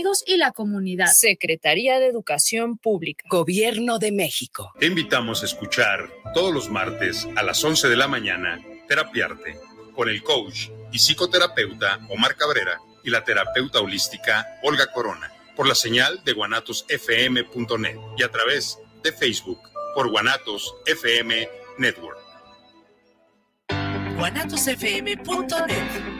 amigos y la comunidad. Secretaría de Educación Pública. Gobierno de México. Te invitamos a escuchar todos los martes a las 11 de la mañana Terapiarte con el coach y psicoterapeuta Omar Cabrera y la terapeuta holística Olga Corona por la señal de guanatosfm.net y a través de Facebook por Guanatos FM Network. guanatosfm.net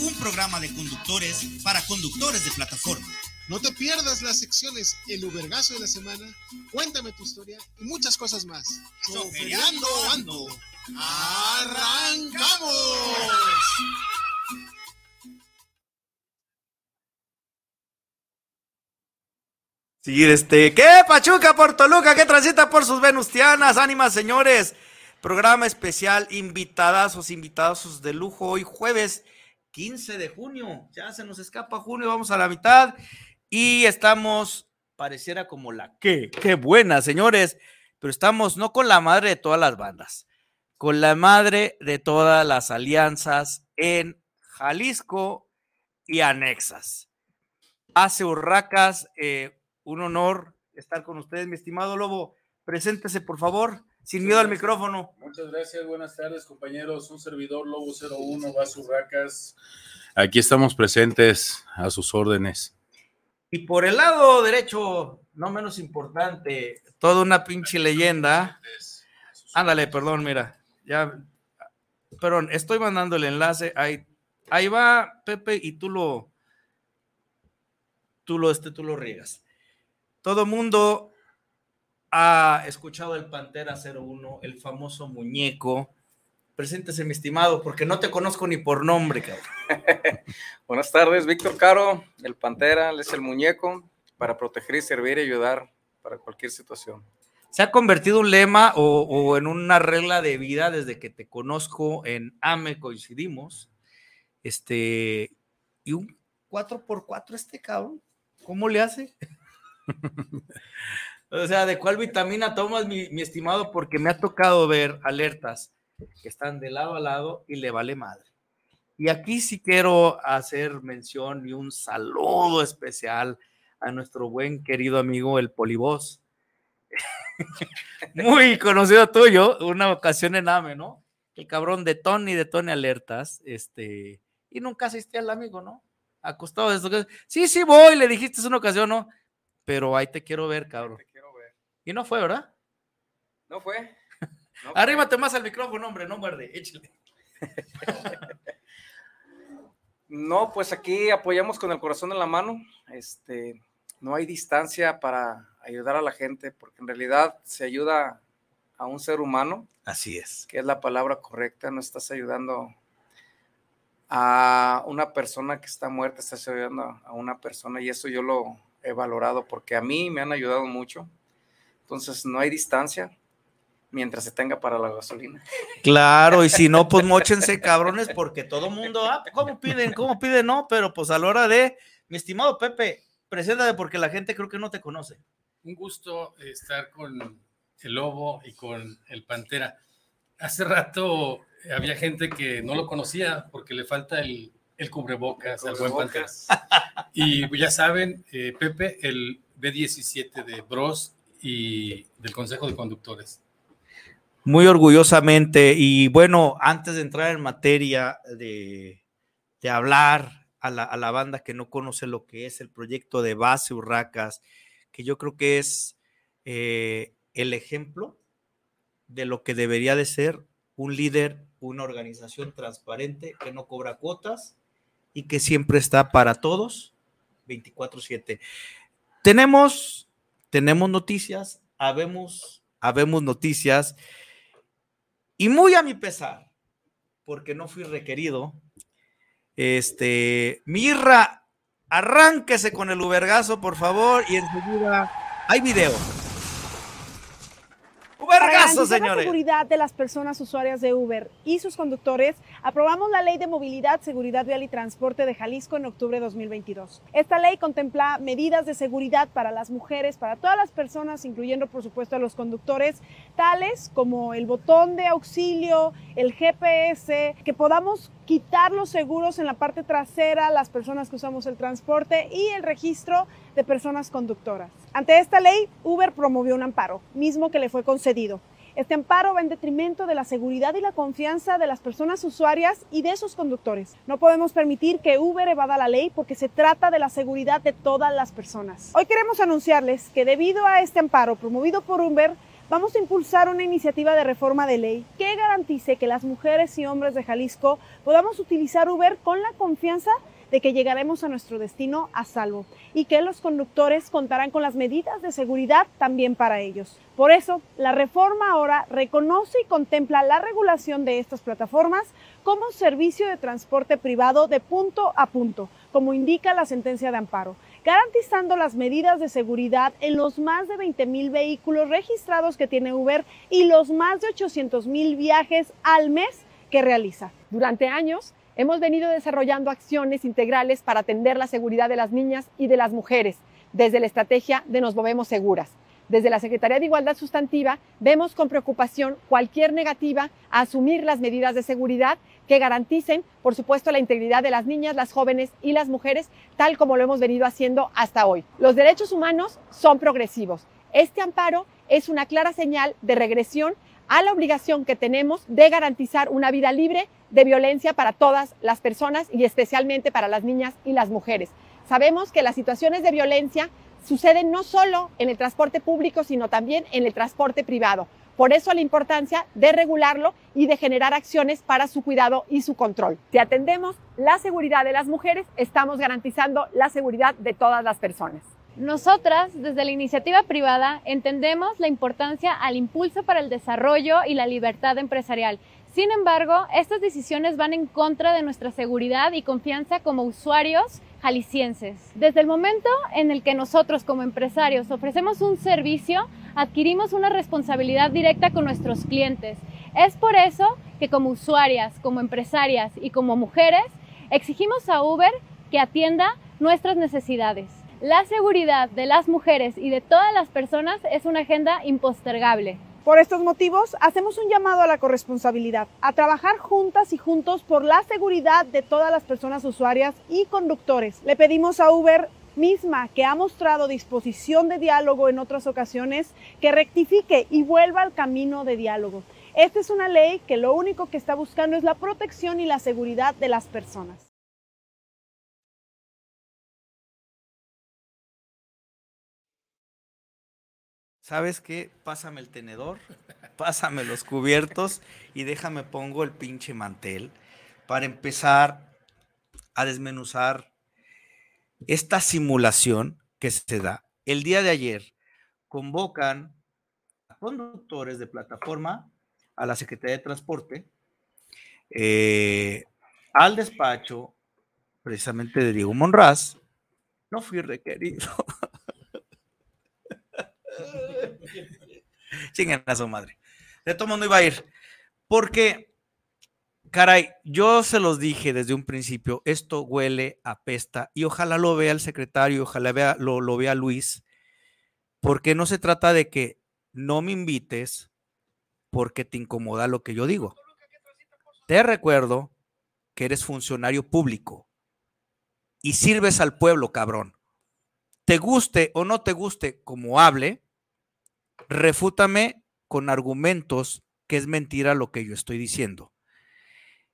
un programa de conductores para conductores de plataforma. No te pierdas las secciones El Ubergazo de la Semana, Cuéntame tu historia y muchas cosas más. Chofereando Ando. ¡Arrancamos! Seguir este, ¿qué Pachuca por Toluca? ¿Qué transita por sus venustianas? Ánimas, señores. Programa especial, invitadazos, invitados de lujo hoy jueves 15 de junio. Ya se nos escapa junio, vamos a la mitad y estamos, pareciera como la que, qué buena, señores, pero estamos no con la madre de todas las bandas, con la madre de todas las alianzas en Jalisco y anexas. Hace Urracas, eh, un honor estar con ustedes, mi estimado Lobo. Preséntese, por favor, sin miedo al micrófono. Muchas gracias, buenas tardes, compañeros. Un servidor Lobo 01, Urracas. Aquí estamos presentes a sus órdenes. Y por el lado derecho, no menos importante, toda una pinche leyenda. Ándale, perdón, mira, ya, perdón, estoy mandando el enlace. Ahí, ahí va, Pepe, y tú lo, tú lo, este, tú lo riegas. Todo mundo ha escuchado el Pantera 01, el famoso muñeco. Preséntese, mi estimado, porque no te conozco ni por nombre, cabrón. Buenas tardes, Víctor Caro, el Pantera, él es el muñeco para proteger y servir y ayudar para cualquier situación. ¿Se ha convertido un lema o, o en una regla de vida desde que te conozco en AME coincidimos? Este, y un 4x4 este cabrón, ¿cómo le hace? O sea, ¿de cuál vitamina tomas, mi, estimado? Porque me ha tocado ver alertas que están de lado a lado y le vale madre. Y aquí sí quiero hacer mención y un saludo especial a nuestro buen querido amigo el Polibos. Muy conocido tuyo, una ocasión en AME, ¿no? El cabrón de Tony, de Tony Alertas, este, y nunca asistí al amigo, ¿no? Acostado de esto. Sí, sí voy, le dijiste una ocasión, ¿no? Pero ahí te quiero ver, cabrón. Y no fue, ¿verdad? No fue. Arrímate más al micrófono, hombre, no muerde, échale. no, pues aquí apoyamos con el corazón en la mano. Este, no hay distancia para ayudar a la gente, porque en realidad se ayuda a un ser humano. Así es. Que es la palabra correcta, no estás ayudando a una persona que está muerta, estás ayudando a una persona y eso yo lo he valorado porque a mí me han ayudado mucho entonces no hay distancia mientras se tenga para la gasolina. Claro, y si no, pues mochense cabrones, porque todo mundo, ah, ¿cómo piden? ¿Cómo piden? No, pero pues a la hora de, mi estimado Pepe, preséntate porque la gente creo que no te conoce. Un gusto estar con el lobo y con el pantera. Hace rato había gente que no lo conocía porque le falta el, cubrebocas, al buen pantera. Y ya saben, eh, Pepe, el B17 de Bros y del Consejo de Conductores. Muy orgullosamente, y bueno, antes de entrar en materia de, hablar a la, banda que no conoce lo que es el proyecto de base Urracas, que yo creo que es eh, el ejemplo de lo que debería de ser un líder, una organización transparente que no cobra cuotas y que siempre está para todos 24/7. Tenemos tenemos noticias, habemos, habemos noticias, y muy a mi pesar, porque no fui requerido, este, Mirra arránquese con el Ubergazo, por favor, y enseguida hay video. Para garantizar la seguridad de las personas usuarias de Uber y sus conductores, aprobamos la Ley de Movilidad, Seguridad Vial y Transporte de Jalisco en octubre de 2022. Esta ley contempla medidas de seguridad para las mujeres, para todas las personas, incluyendo por supuesto a los conductores, tales como el botón de auxilio, el GPS, que podamos quitar los seguros en la parte trasera, las personas que usamos el transporte y el registro de personas conductoras. Ante esta ley, Uber promovió un amparo, mismo que le fue concedido. Este amparo va en detrimento de la seguridad y la confianza de las personas usuarias y de sus conductores. No podemos permitir que Uber evada la ley porque se trata de la seguridad de todas las personas. Hoy queremos anunciarles que debido a este amparo promovido por Uber, vamos a impulsar una iniciativa de reforma de ley que garantice que las mujeres y hombres de Jalisco podamos utilizar Uber con la confianza de que llegaremos a nuestro destino a salvo y que los conductores contarán con las medidas de seguridad también para ellos. Por eso, la reforma ahora reconoce y contempla la regulación de estas plataformas como servicio de transporte privado de punto a punto, como indica la sentencia de amparo, garantizando las medidas de seguridad en los más de 20 mil vehículos registrados que tiene Uber y los más de 800 mil viajes al mes que realiza. Durante años, Hemos venido desarrollando acciones integrales para atender la seguridad de las niñas y de las mujeres desde la estrategia de Nos Movemos Seguras. Desde la Secretaría de Igualdad Sustantiva vemos con preocupación cualquier negativa a asumir las medidas de seguridad que garanticen, por supuesto, la integridad de las niñas, las jóvenes y las mujeres, tal como lo hemos venido haciendo hasta hoy. Los derechos humanos son progresivos. Este amparo es una clara señal de regresión a la obligación que tenemos de garantizar una vida libre de violencia para todas las personas y especialmente para las niñas y las mujeres. Sabemos que las situaciones de violencia suceden no solo en el transporte público, sino también en el transporte privado. Por eso la importancia de regularlo y de generar acciones para su cuidado y su control. Si atendemos la seguridad de las mujeres, estamos garantizando la seguridad de todas las personas. Nosotras, desde la iniciativa privada, entendemos la importancia al impulso para el desarrollo y la libertad empresarial. Sin embargo, estas decisiones van en contra de nuestra seguridad y confianza como usuarios jaliscienses. Desde el momento en el que nosotros como empresarios ofrecemos un servicio, adquirimos una responsabilidad directa con nuestros clientes. Es por eso que como usuarias, como empresarias y como mujeres, exigimos a Uber que atienda nuestras necesidades. La seguridad de las mujeres y de todas las personas es una agenda impostergable. Por estos motivos, hacemos un llamado a la corresponsabilidad, a trabajar juntas y juntos por la seguridad de todas las personas usuarias y conductores. Le pedimos a Uber misma, que ha mostrado disposición de diálogo en otras ocasiones, que rectifique y vuelva al camino de diálogo. Esta es una ley que lo único que está buscando es la protección y la seguridad de las personas. ¿sabes qué? Pásame el tenedor, pásame los cubiertos y déjame pongo el pinche mantel para empezar a desmenuzar esta simulación que se da. El día de ayer convocan a conductores de plataforma a la Secretaría de Transporte, eh, al despacho precisamente de Diego Monraz. No fui requerido. Chinguen a su madre. De todo mundo iba a ir. Porque, caray, yo se los dije desde un principio, esto huele a pesta y ojalá lo vea el secretario, ojalá vea, lo, lo vea Luis, porque no se trata de que no me invites porque te incomoda lo que yo digo. Te recuerdo que eres funcionario público y sirves al pueblo, cabrón. Te guste o no te guste como hable, refútame con argumentos que es mentira lo que yo estoy diciendo.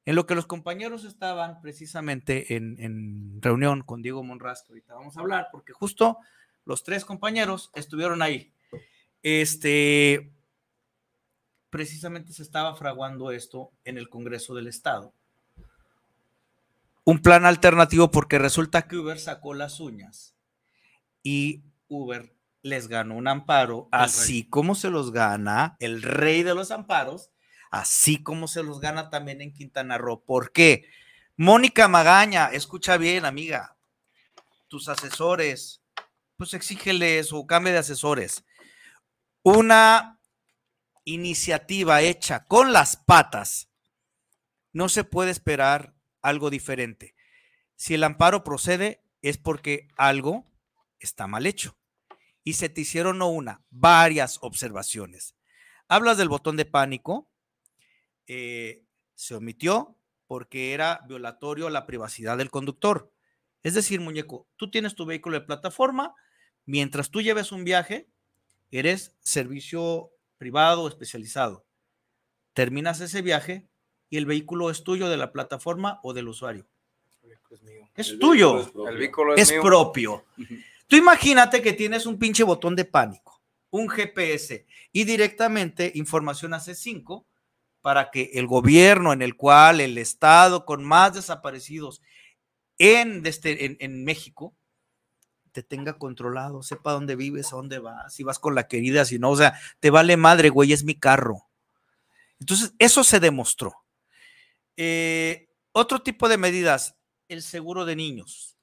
En lo que los compañeros estaban precisamente en, reunión con Diego Monraz, que ahorita vamos a hablar, porque justo los tres compañeros estuvieron ahí. Este, precisamente se estaba fraguando esto en el Congreso del Estado. Un plan alternativo porque resulta que Uber sacó las uñas y Uber les ganó un amparo, así como se los gana el rey de los amparos, así como se los gana también en Quintana Roo. ¿Por qué? Mónica Magaña, escucha bien, amiga. tus asesores, pues exígeles o cambie de asesores. Una iniciativa hecha con las patas, no se puede esperar algo diferente. Si el amparo procede, es porque algo está mal hecho. Y se te hicieron no una, varias observaciones. Hablas del botón de pánico, eh, se omitió porque era violatorio a la privacidad del conductor. Es decir, muñeco, tú tienes tu vehículo de plataforma, mientras tú lleves un viaje, eres servicio privado o especializado. Terminas ese viaje y el vehículo es tuyo de la plataforma o del usuario. Es, tuyo. el vehículo es, propio. Tú imagínate que tienes un pinche botón de pánico, un GPS y directamente información a C5 para que el gobierno en el cual el Estado con más desaparecidos en, este, en, en México te tenga controlado, sepa dónde vives, a dónde vas, si vas con la querida, si no, o sea, te vale madre, güey, es mi carro. Entonces, eso se demostró. Eh, otro tipo de medidas, el seguro de niños,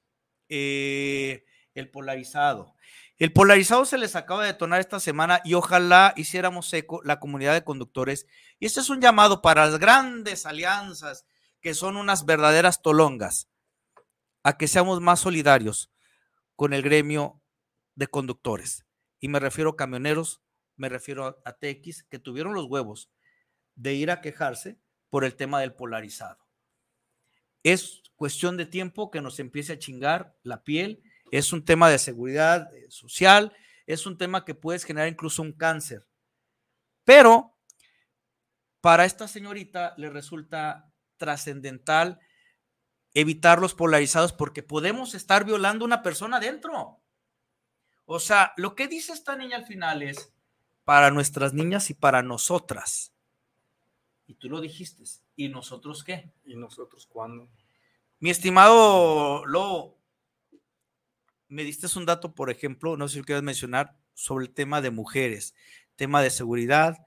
eh, el polarizado. El polarizado se les acaba de detonar esta semana y ojalá hiciéramos eco la comunidad de conductores. Y este es un llamado para las grandes alianzas que son unas verdaderas tolongas, a que seamos más solidarios con el gremio de conductores. Y me refiero a camioneros, me refiero a TX, que tuvieron los huevos de ir a quejarse por el tema del polarizado. Es cuestión de tiempo que nos empiece a chingar la piel es un tema de seguridad eh, social, es un tema que puedes generar incluso un cáncer. Pero para esta señorita le resulta trascendental evitar los polarizados porque podemos estar violando a una persona dentro. O sea, lo que dice esta niña al final es para nuestras niñas y para nosotras. Y tú lo dijiste. ¿Y nosotros qué? ¿Y nosotros cuándo? Mi estimado Lo, me diste un dato, por ejemplo, no sé si lo quieres mencionar, sobre el tema de mujeres, tema de seguridad.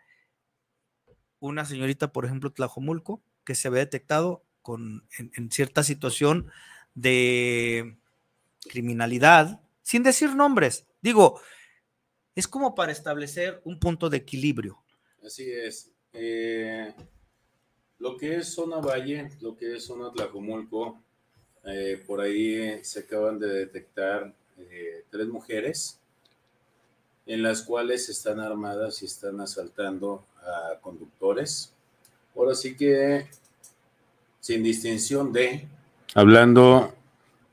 Una señorita, por ejemplo, Tlajomulco, que se había detectado con, en, cierta situación de criminalidad, sin decir nombres. Digo, es como para establecer un punto de equilibrio. Así es. Eh, lo que es zona valle, lo que es zona Tlajomulco, eh, por ahí se acaban de detectar eh, tres mujeres en las cuales están armadas y están asaltando a conductores. Ahora sí que sin distinción de, hablando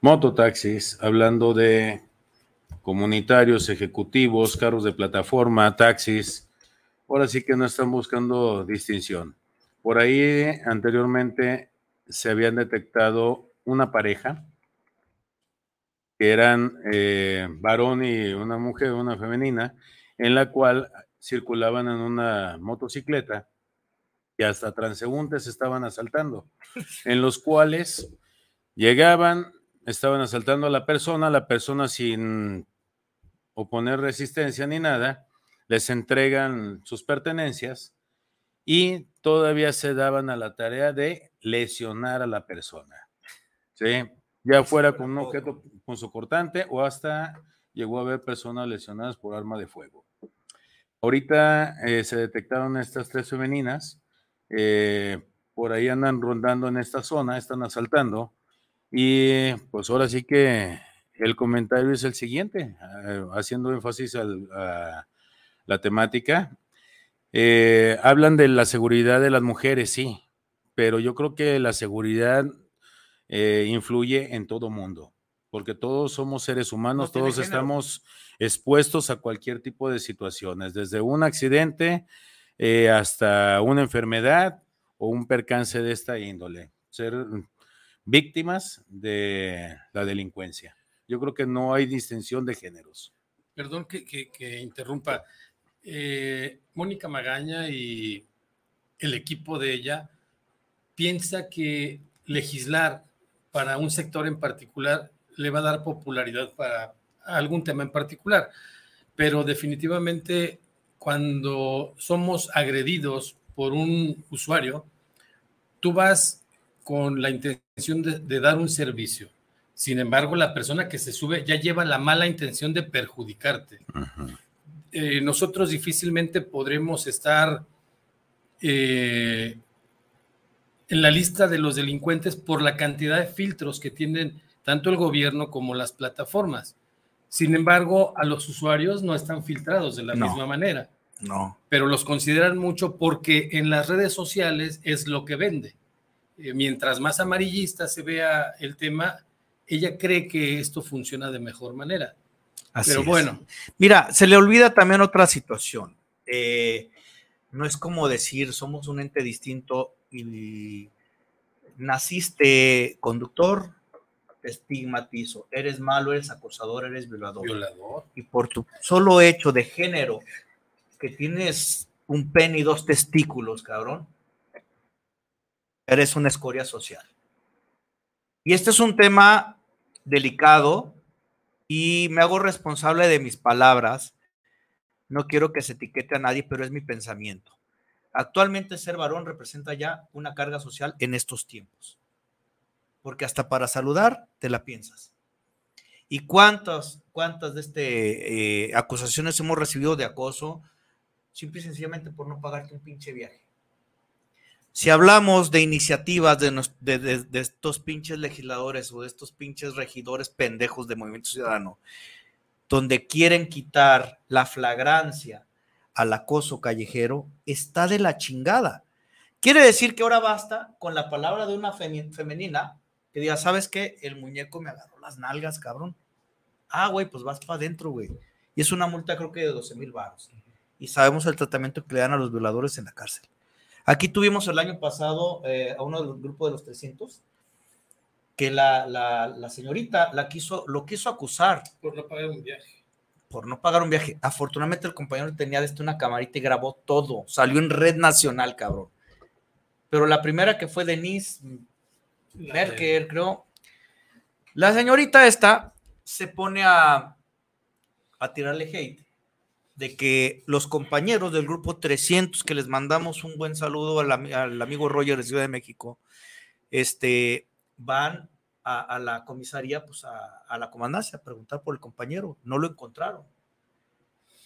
mototaxis, hablando de comunitarios, ejecutivos, carros de plataforma, taxis. Ahora sí que no están buscando distinción. Por ahí anteriormente se habían detectado una pareja que eran eh, varón y una mujer, una femenina, en la cual circulaban en una motocicleta y hasta transeúntes estaban asaltando, en los cuales llegaban, estaban asaltando a la persona, la persona sin oponer resistencia ni nada, les entregan sus pertenencias y todavía se daban a la tarea de lesionar a la persona. ¿Sí? Ya fuera con un objeto con su cortante o hasta llegó a haber personas lesionadas por arma de fuego. Ahorita eh, se detectaron estas tres femeninas, eh, por ahí andan rondando en esta zona, están asaltando y pues ahora sí que el comentario es el siguiente, eh, haciendo énfasis a la temática. hablan de la seguridad de las mujeres, sí, pero yo creo que la seguridad eh, influye en todo mundo, porque todos somos seres humanos, todos estamos expuestos a cualquier tipo de situaciones, desde un accidente eh, hasta una enfermedad o un percance de esta índole, ser víctimas de la delincuencia. Yo creo que no hay distinción de géneros. Perdón que, interrumpa. Eh, Mónica Magaña y el equipo de ella piensa que legislar para un sector en particular le va a dar popularidad para algún tema en particular. Pero definitivamente cuando somos agredidos por un usuario, tú vas con la intención de, dar un servicio. Sin embargo, la persona que se sube ya lleva la mala intención de perjudicarte. Eh, nosotros difícilmente podremos estar eh, en la lista de los delincuentes por la cantidad de filtros que tienen tanto el gobierno como las plataformas. Sin embargo, a los usuarios no están filtrados de la misma manera. No. Pero los consideran mucho porque en las redes sociales es lo que vende. Eh, mientras más amarillista se vea el tema, ella cree que esto funciona de mejor manera. Pero bueno. Mira, se le olvida también otra situación. Eh, no es como decir, somos un ente distinto y naciste conductor, te estigmatizo, eres malo, eres acosador, eres violador. Violador. Y por tu solo hecho de género, que tienes un pen y dos testículos, cabrón, eres una escoria social. Y este es un tema delicado y me hago responsable de mis palabras. No quiero que se etiquete a nadie, pero es mi pensamiento. Actualmente ser varón representa ya una carga social en estos tiempos. Porque hasta para saludar te la piensas. ¿Y cuántas, cuántas de este eh, acusaciones hemos recibido de acoso? Simple y sencillamente por no pagarte un pinche viaje. Si hablamos de iniciativas de, estos pinches legisladores o de estos pinches regidores pendejos de Movimiento Ciudadano, donde quieren quitar la flagrancia al acoso callejero, está de la chingada. Quiere decir que ahora basta con la palabra de una femenina que diga, ¿sabes qué? El muñeco me agarró las nalgas, cabrón. Ah, güey, pues vas para adentro, güey. Y es una multa creo que de 12 mil baros. Y sabemos el tratamiento que le dan a los violadores en la cárcel. Aquí tuvimos el año pasado eh, a uno del grupo de los 300 que la, la, señorita la quiso, lo quiso acusar. Por no pagar un viaje. Por no pagar un viaje. Afortunadamente el compañero tenía desde una camarita y grabó todo. Salió en red nacional, cabrón. Pero la primera que fue Denise Merkel, creo. La señorita esta se pone a, a tirarle hate de que los compañeros del grupo 300, que les mandamos un buen saludo al, amigo Roger de Ciudad de México, este, van a, la comisaría, pues a, la comandancia, a preguntar por el compañero. No lo encontraron.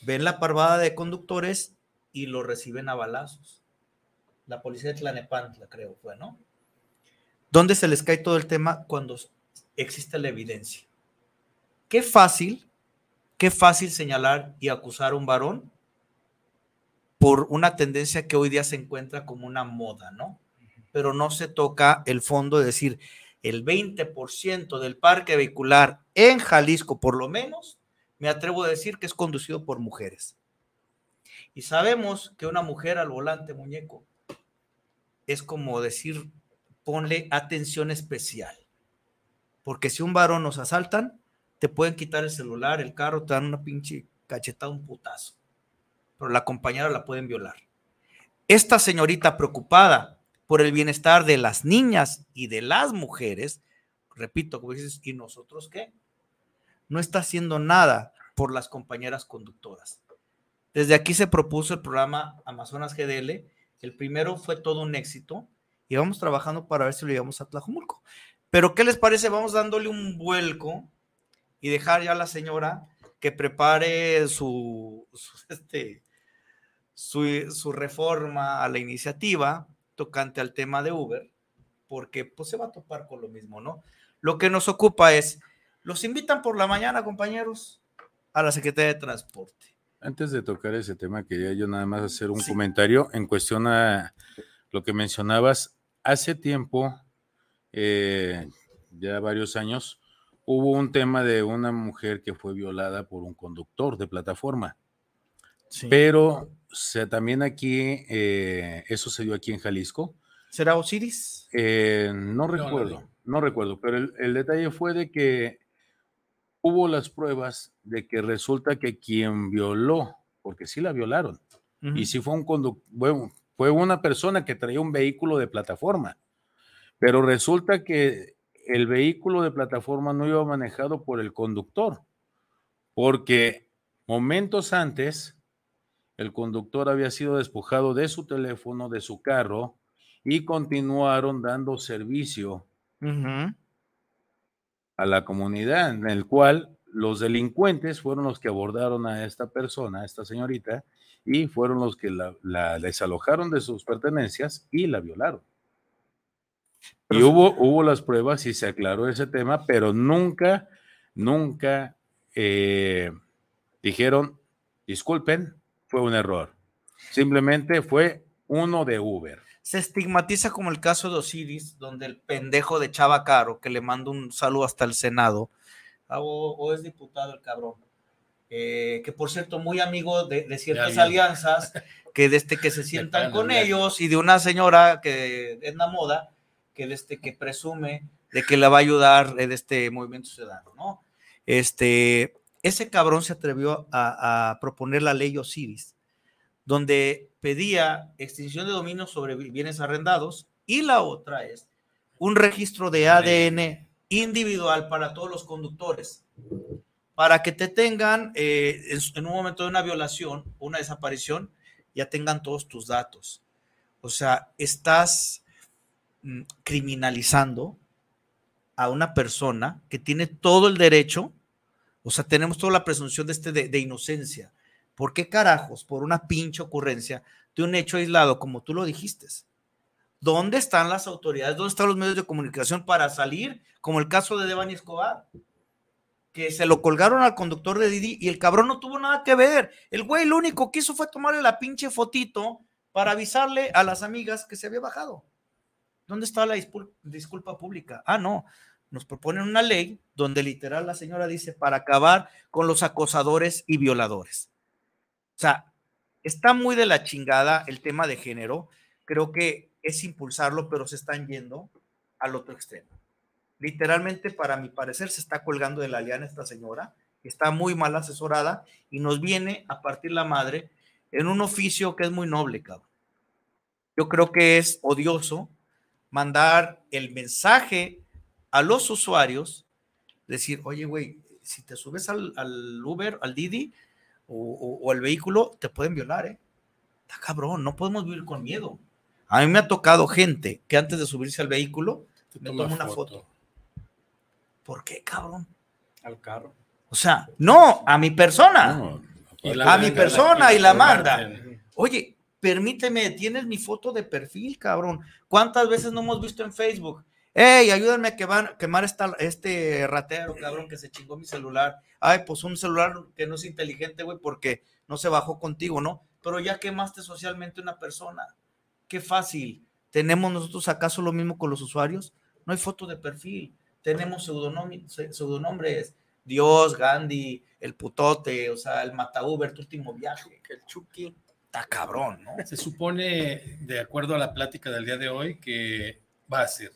Ven la parvada de conductores y lo reciben a balazos. La policía de Tlanepantla, creo, fue, ¿no? ¿Dónde se les cae todo el tema? Cuando existe la evidencia. Qué fácil Qué fácil señalar y acusar a un varón por una tendencia que hoy día se encuentra como una moda, ¿no? Pero no se toca el fondo de decir, el 20% del parque vehicular en Jalisco, por lo menos, me atrevo a decir que es conducido por mujeres. Y sabemos que una mujer al volante, muñeco, es como decir, ponle atención especial. Porque si un varón nos asaltan, te pueden quitar el celular, el carro, te dan una pinche cachetada, un putazo. Pero la compañera la pueden violar. Esta señorita preocupada por el bienestar de las niñas y de las mujeres, repito, como dices, ¿y nosotros qué? No está haciendo nada por las compañeras conductoras. Desde aquí se propuso el programa Amazonas GDL. El primero fue todo un éxito y vamos trabajando para ver si lo llevamos a Tlajumulco. Pero, ¿qué les parece? Vamos dándole un vuelco y dejar ya a la señora que prepare su, este, su, reforma a la iniciativa tocante al tema de Uber, porque pues se va a topar con lo mismo, ¿no? Lo que nos ocupa es, los invitan por la mañana, compañeros, a la Secretaría de Transporte. Antes de tocar ese tema, quería yo nada más hacer un comentario en cuestión a lo que mencionabas. Hace tiempo, eh, ya varios años, hubo un tema de una mujer que fue violada por un conductor de plataforma. Pero también aquí, eh, eso se dio aquí en Jalisco. ¿Será Osiris? Eh, no recuerdo, no, recuerdo, pero el, detalle fue de que hubo las pruebas de que resulta que quien violó, porque sí la violaron, y sí fue un conductor, fue una persona que traía un vehículo de plataforma, pero resulta que el vehículo de plataforma no iba manejado por el conductor, porque momentos antes el conductor había sido despojado de su teléfono, de su carro, y continuaron dando servicio a la comunidad, en el cual los delincuentes fueron los que abordaron a esta persona, a esta señorita, y fueron los que la, desalojaron de sus pertenencias y la violaron. Y hubo, hubo las pruebas y se aclaró ese tema, pero nunca, nunca eh, dijeron, disculpen, fue un error. Simplemente fue uno de Uber. Se estigmatiza como el caso de Osiris, donde el pendejo de Chava Caro, que le manda un saludo hasta el Senado, ah, o, es diputado el cabrón, eh, que por cierto, muy amigo de, ciertas alianzas, que desde que se sientan con ellos, y de una señora que es la moda, que desde que presume de que le va a ayudar en este movimiento ciudadano, ¿no? Este, ese cabrón se atrevió a proponer la ley Osiris, donde pedía extinción de dominio sobre bienes arrendados y la otra es un registro de ADN individual para todos los conductores, para que te tengan eh, en, un momento de una violación, una desaparición, ya tengan todos tus datos. O sea, estás mm, criminalizando a una persona que tiene todo el derecho, o sea, tenemos toda la presunción de, este, de inocencia ¿Por qué carajos, por una pinche ocurrencia de un hecho aislado, como tú lo dijiste? ¿Dónde están las autoridades? ¿Dónde están los medios de comunicación para salir? Como el caso de Devani Escobar, que se lo colgaron al conductor de Didi y el cabrón no tuvo nada que ver. El güey lo único que hizo fue tomarle la pinche fotito para avisarle a las amigas que se había bajado. ¿Dónde está la disculpa pública? Ah, no. Nos proponen una ley donde literal la señora dice para acabar con los acosadores y violadores. O sea, está muy de la chingada el tema de género. Creo que es impulsarlo, pero se están yendo al otro extremo. Literalmente, para mi parecer, se está colgando de la liana esta señora, está muy mal asesorada y nos viene a partir la madre en un oficio que es muy noble, cabrón. Yo creo que es odioso mandar el mensaje a los usuarios, decir, oye, güey, si te subes al, al Uber, al Didi, o, el vehículo, te pueden violar, ¿eh? Está cabrón, no podemos vivir con miedo. A mí me ha tocado gente que antes de subirse al vehículo me toma una foto. ¿Por qué, cabrón? Al carro. O sea, no, a mi persona. a mi persona y la manda. Oye, permíteme, tienes mi foto de perfil, cabrón. ¿Cuántas veces no hemos visto en Facebook? Hey, ayúdame a quemar, quemar esta, este ratero, cabrón, que se chingó mi celular. Ay, pues un celular que no es inteligente, güey, porque no se bajó contigo, ¿no? Pero ya quemaste socialmente una persona. Qué fácil. ¿Tenemos nosotros acaso lo mismo con los usuarios? No hay foto de perfil. Tenemos pseudonombres. Dios, Gandhi, el putote, o sea, el mata Uber, tu último viaje, el Chucky. Está cabrón, ¿no? Se supone, de acuerdo a la plática del día de hoy, que va a ser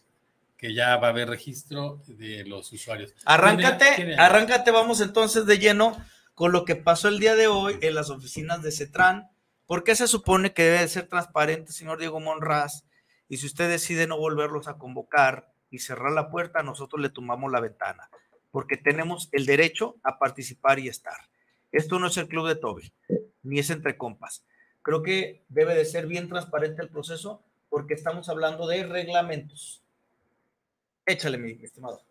que ya va a haber registro de los usuarios. Arráncate, arráncate, vamos entonces de lleno con lo que pasó el día de hoy en las oficinas de CETRAN. ¿Por qué se supone que debe ser transparente, señor Diego Monraz? Y si usted decide no volverlos a convocar y cerrar la puerta, nosotros le tomamos la ventana, porque tenemos el derecho a participar y estar. Esto no es el club de Toby, ni es entre compas. Creo que debe de ser bien transparente el proceso porque estamos hablando de reglamentos Échale, mi estimado.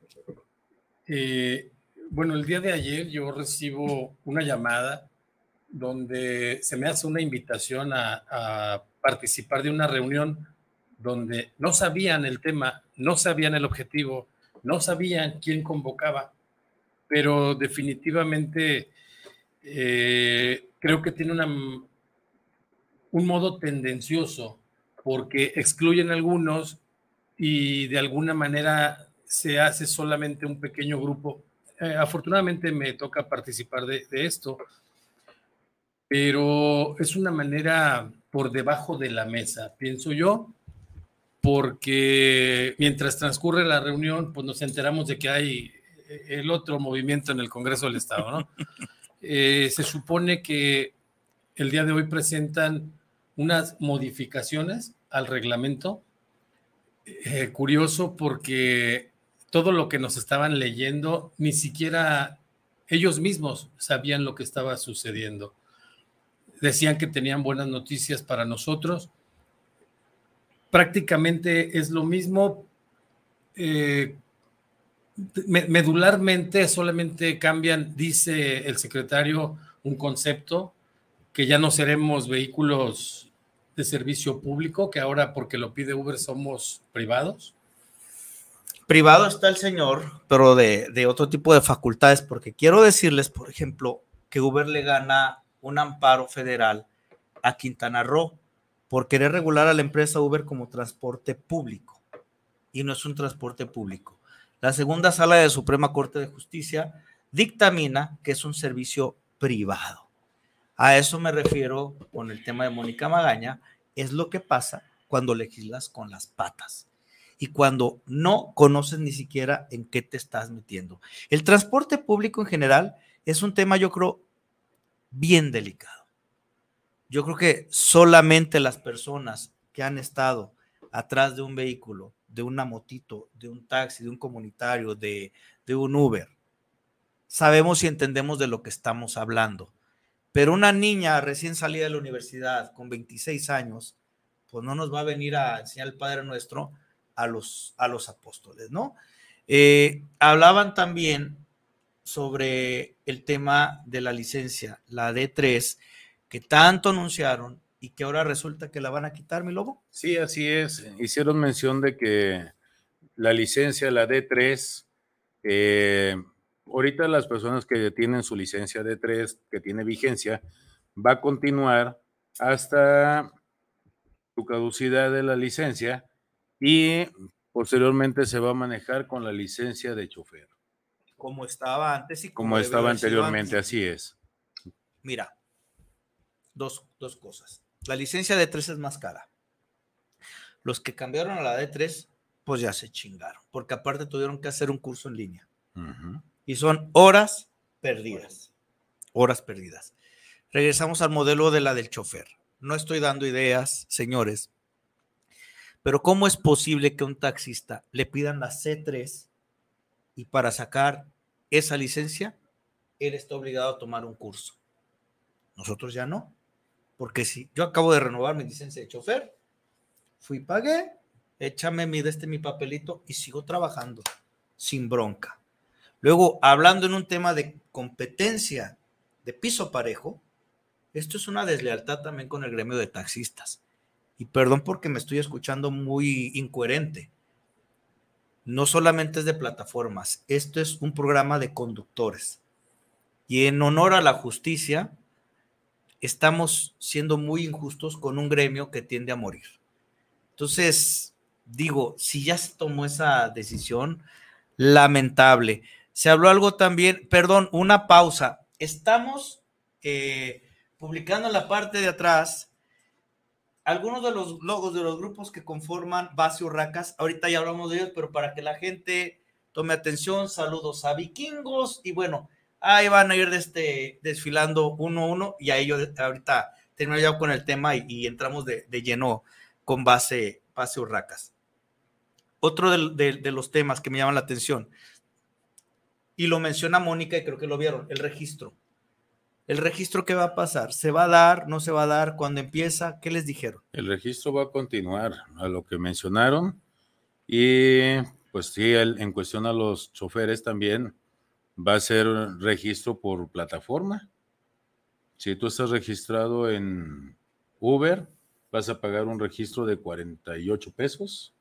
Eh, bueno, el día de ayer yo recibo una llamada donde se me hace una invitación a, participar de una reunión donde no sabían el tema, no sabían el objetivo, no sabían quién convocaba, pero definitivamente eh, creo que tiene una, un modo tendencioso porque excluyen algunos y de alguna manera se hace solamente un pequeño grupo. Eh, afortunadamente me toca participar de, esto, pero es una manera por debajo de la mesa, pienso yo, porque mientras transcurre la reunión, pues nos enteramos de que hay eh, el otro movimiento en el Congreso del Estado, ¿no? Eh, se supone que el día de hoy presentan unas modificaciones al reglamento eh, curioso porque todo lo que nos estaban leyendo, ni siquiera ellos mismos sabían lo que estaba sucediendo. Decían que tenían buenas noticias para nosotros. Prácticamente es lo mismo. Eh, medularmente solamente cambian, dice el secretario, un concepto, que ya no seremos vehículos de servicio público, que ahora porque lo pide Uber somos privados. Privado está el señor, pero de, de otro tipo de facultades, porque quiero decirles, por ejemplo, que Uber le gana un amparo federal a Quintana Roo por querer regular a la empresa Uber como transporte público y no es un transporte público. La segunda sala de Suprema Corte de Justicia dictamina que es un servicio privado. A eso me refiero con el tema de Mónica Magaña, es lo que pasa cuando legislas con las patas y cuando no conoces ni siquiera en qué te estás metiendo. El transporte público en general es un tema, yo creo, bien delicado. Yo creo que solamente las personas que han estado atrás de un vehículo, de una motito, de un taxi, de un comunitario, de, de un Uber, sabemos y entendemos de lo que estamos hablando. Pero una niña recién salida de la universidad con 26 años, pues no nos va a venir a enseñar el Padre Nuestro a los, a los apóstoles, ¿no? Eh, hablaban también sobre el tema de la licencia, la D3, que tanto anunciaron y que ahora resulta que la van a quitar, mi lobo. Sí, así es. Hicieron mención de que la licencia, la D3, eh, ahorita las personas que tienen su licencia D3, que tiene vigencia, va a continuar hasta su caducidad de la licencia y posteriormente se va a manejar con la licencia de chofer. Como estaba antes y como, estaba anteriormente, así es. Mira, dos, dos cosas. La licencia de 3 es más cara. Los que cambiaron a la D3, pues ya se chingaron, porque aparte tuvieron que hacer un curso en línea. Y son horas perdidas. Horas perdidas. Regresamos al modelo de la del chofer. No estoy dando ideas, señores, pero ¿cómo es posible que un taxista le pidan la C3 y para sacar esa licencia, él está obligado a tomar un curso? Nosotros ya no. Porque si yo acabo de renovar mi licencia de chofer, fui, pagué, échame mi, este, mi papelito y sigo trabajando sin bronca. Luego, hablando en un tema de competencia de piso parejo, esto es una deslealtad también con el gremio de taxistas. Y perdón porque me estoy escuchando muy incoherente. No solamente es de plataformas, esto es un programa de conductores. Y en honor a la justicia, estamos siendo muy injustos con un gremio que tiende a morir. Entonces, digo, si ya se tomó esa decisión, lamentable. Se habló algo también, perdón, una pausa. Estamos eh, publicando en la parte de atrás algunos de los logos de los grupos que conforman Base Urracas. Ahorita ya hablamos de ellos, pero para que la gente tome atención, saludos a vikingos y bueno, ahí van a ir este, desfilando uno a uno y a ellos ahorita termino ya con el tema y, entramos de, lleno con base, base Urracas. Otro de, los temas que me llaman la atención, y lo menciona Mónica y creo que lo vieron, el registro. ¿El registro qué va a pasar? ¿Se va a dar? ¿No se va a dar? ¿Cuándo empieza? ¿Qué les dijeron? El registro va a continuar a lo que mencionaron y pues sí, en cuestión a los choferes también va a ser registro por plataforma. Si tú estás registrado en Uber, vas a pagar un registro de 48 pesos.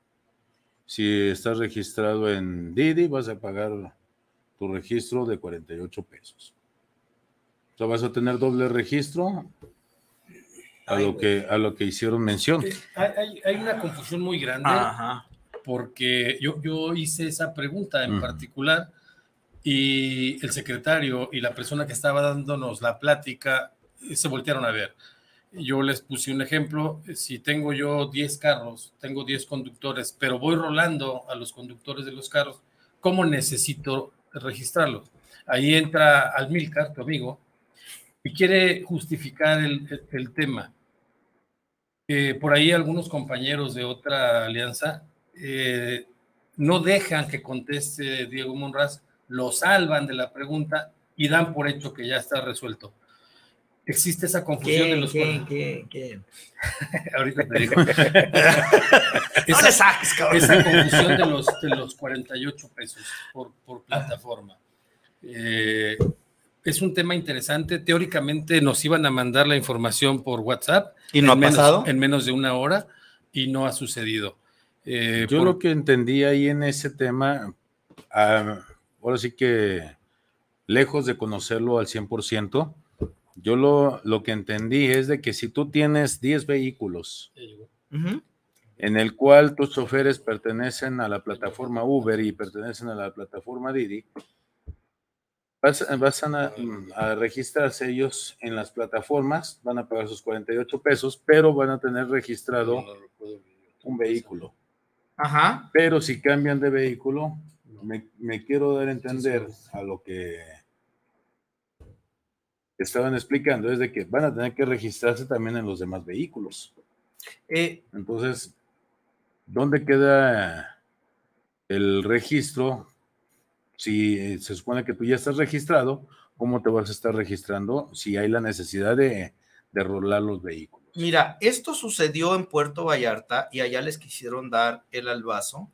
Si estás registrado en Didi, vas a pagar tu registro de 48 pesos. O sea, vas a tener doble registro a, lo, que, a lo que hicieron mención. Eh, hay, una confusión muy grande porque yo, yo hice esa pregunta en particular y el secretario y la persona que estaba dándonos la plática eh, se voltearon a ver. Yo les puse un ejemplo, si tengo yo 10 carros, tengo 10 conductores, pero voy rolando a los conductores de los carros, ¿cómo necesito registrarlos? Ahí entra Almilcar, tu amigo, y quiere justificar el, tema. por ahí algunos compañeros de otra alianza eh, no dejan que conteste Diego Monraz lo salvan de la pregunta y dan por hecho que ya está resuelto. Existe esa confusión de los ¿Quién, quién, quién? Ahorita te digo. No esa, le saques, cabrón. esa confusión de los, de los 48 pesos por, por plataforma. Eh, es un tema interesante. Teóricamente nos iban a mandar la información por WhatsApp. ¿Y no ha menos- pasado? En menos de una hora y no ha sucedido. Eh, Yo por- lo que entendí ahí en ese tema, ah, ahora sí que lejos de conocerlo al 100%, yo lo, lo que entendí es de que si tú tienes 10 vehículos en el cual tus choferes pertenecen a la plataforma Uber y pertenecen a la plataforma Didi, vas, vas a, a registrarse ellos en las plataformas, van a pagar sus 48 pesos, pero van a tener registrado un vehículo. Ajá. Pero si cambian de vehículo, me, me quiero dar a entender a lo que estaban explicando, es de que van a tener que registrarse también en los demás vehículos. Eh, Entonces, ¿dónde queda el registro? Si eh, se supone que tú ya estás registrado, ¿cómo te vas a estar registrando si hay la necesidad de, de rolar los vehículos? Mira, esto sucedió en Puerto Vallarta y allá les quisieron dar el albazo.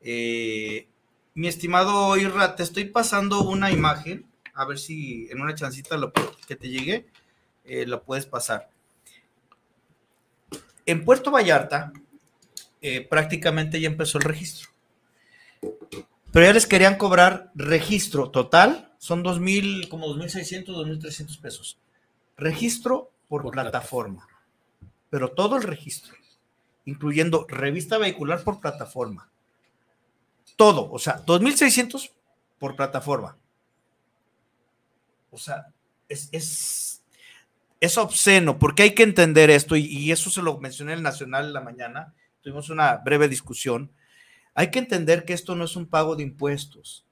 Eh, mi estimado Irra, te estoy pasando una imagen, a ver si en una chancita lo, que te llegue, eh, lo puedes pasar. En Puerto Vallarta, eh, prácticamente ya empezó el registro. Pero ya les querían cobrar registro total, son 2.000, como 2.600, 2.300 pesos. Registro por, Por plataforma. Pero todo el registro, incluyendo revista vehicular por plataforma. Todo, o sea, 2.600 por plataforma. O sea, es, es, es obsceno, porque hay que entender esto, y, y eso se lo mencioné en el Nacional en la mañana, tuvimos una breve discusión. Hay que entender que esto no es un pago de impuestos,